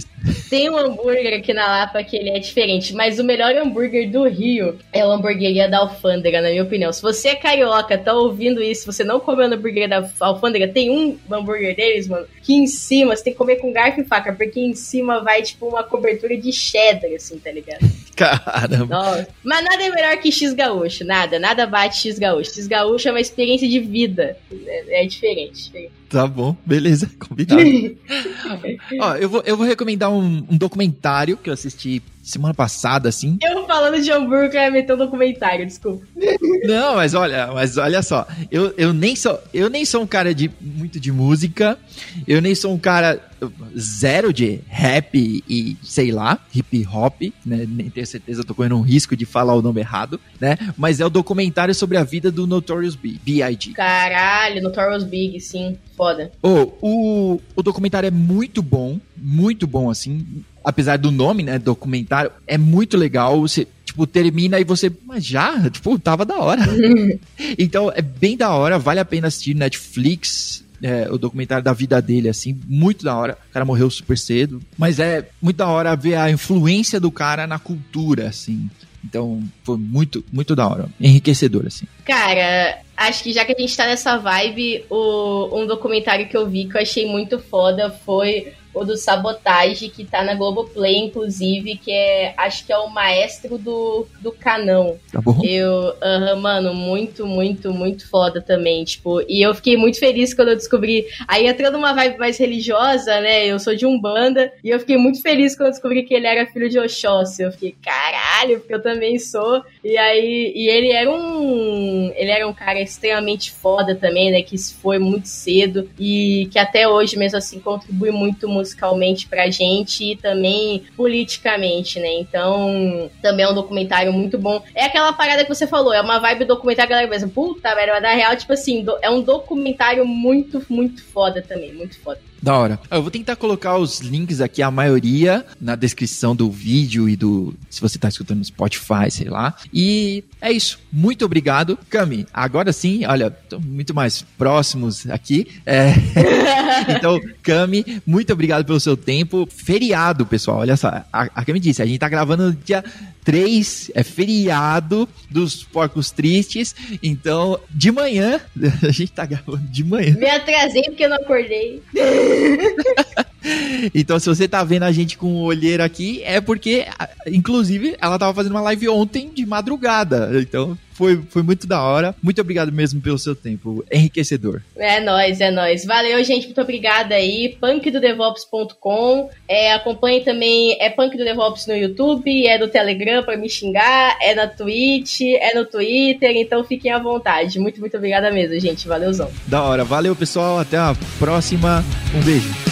Tem um hambúrguer aqui na Lapa que ele é diferente, mas o melhor hambúrguer do Rio é o hambúrgueria da Alfândega, na minha opinião. Se você é carioca, tá ouvindo isso, você não comeu no hambúrguer da alfândega, tem um hambúrguer deles, mano, que em cima você tem que comer com garfo e faca, porque em cima vai, tipo, uma cobertura de cheddar, assim, tá ligado? Caramba. Nossa. Mas nada é melhor que X Gaúcho, nada, nada bate X Gaúcho. X Gaúcho é uma experiência de vida, é, é diferente. Tá bom, beleza, combinado. Ó, eu vou, eu vou recomendar um, um documentário que eu assisti semana passada, assim. Eu falando de hambúrguer, ia meter um documentário, desculpa. Não, mas olha, mas olha só, eu, eu, nem sou, eu nem sou um cara de muito de música, eu nem sou um cara zero de rap e, sei lá, hip hop, né? Nem tenho certeza, tô correndo um risco de falar o nome errado, né? Mas é o documentário sobre a vida do Notorious Big, B.I.G. Caralho, Notorious Big, sim, foda. Oh, o, o documentário é muito bom, muito bom, assim apesar do nome, né, documentário, é muito legal. Você, tipo, termina e você, mas já, tipo, tava da hora. então, é bem da hora, vale a pena assistir Netflix. É, o documentário da vida dele, assim, muito da hora. O cara morreu super cedo, mas é muito da hora ver a influência do cara na cultura, assim. Então, foi muito, muito da hora. Enriquecedor, assim. Cara, acho que já que a gente tá nessa vibe, o, um documentário que eu vi que eu achei muito foda foi o do Sabotage, que tá na Globoplay, inclusive, que é, acho que é o maestro do, do canão. Tá bom. Eu, uh, mano, muito, muito, muito foda também, tipo, e eu fiquei muito feliz quando eu descobri, aí entrando numa vibe mais religiosa, né, eu sou de Umbanda, e eu fiquei muito feliz quando eu descobri que ele era filho de Oxóssi, eu fiquei, caralho, porque eu também sou, e aí, e ele era um, ele era um cara extremamente foda também, né, que foi muito cedo, e que até hoje, mesmo assim, contribui muito, muito musicalmente pra gente e também politicamente, né? Então, também é um documentário muito bom. É aquela parada que você falou, é uma vibe documentário, galera pensa, puta, velho, mas na real, tipo assim, é um documentário muito, muito foda também, muito foda. Da hora. Eu vou tentar colocar os links aqui, a maioria, na descrição do vídeo e do. Se você tá escutando no Spotify, sei lá. E é isso. Muito obrigado. Cami, agora sim, olha, muito mais próximos aqui. É... então, Cami, muito obrigado pelo seu tempo. Feriado, pessoal. Olha só. A, a Cami disse, a gente tá gravando no dia 3 é feriado dos porcos tristes. Então, de manhã, a gente tá gravando de manhã. Me atrasei porque eu não acordei. então, se você tá vendo a gente com o olheiro aqui, é porque, inclusive, ela tava fazendo uma live ontem de madrugada. Então, foi, foi muito da hora. Muito obrigado mesmo pelo seu tempo. Enriquecedor. É nóis, é nóis. Valeu, gente. Muito obrigada aí. punkdodevops.com. É, acompanhe também. É Punk do DevOps no YouTube, é do Telegram para me xingar, é na Twitch, é no Twitter. Então fiquem à vontade. Muito, muito obrigada mesmo, gente. Valeuzão. Da hora. Valeu, pessoal. Até a próxima. Um beijo.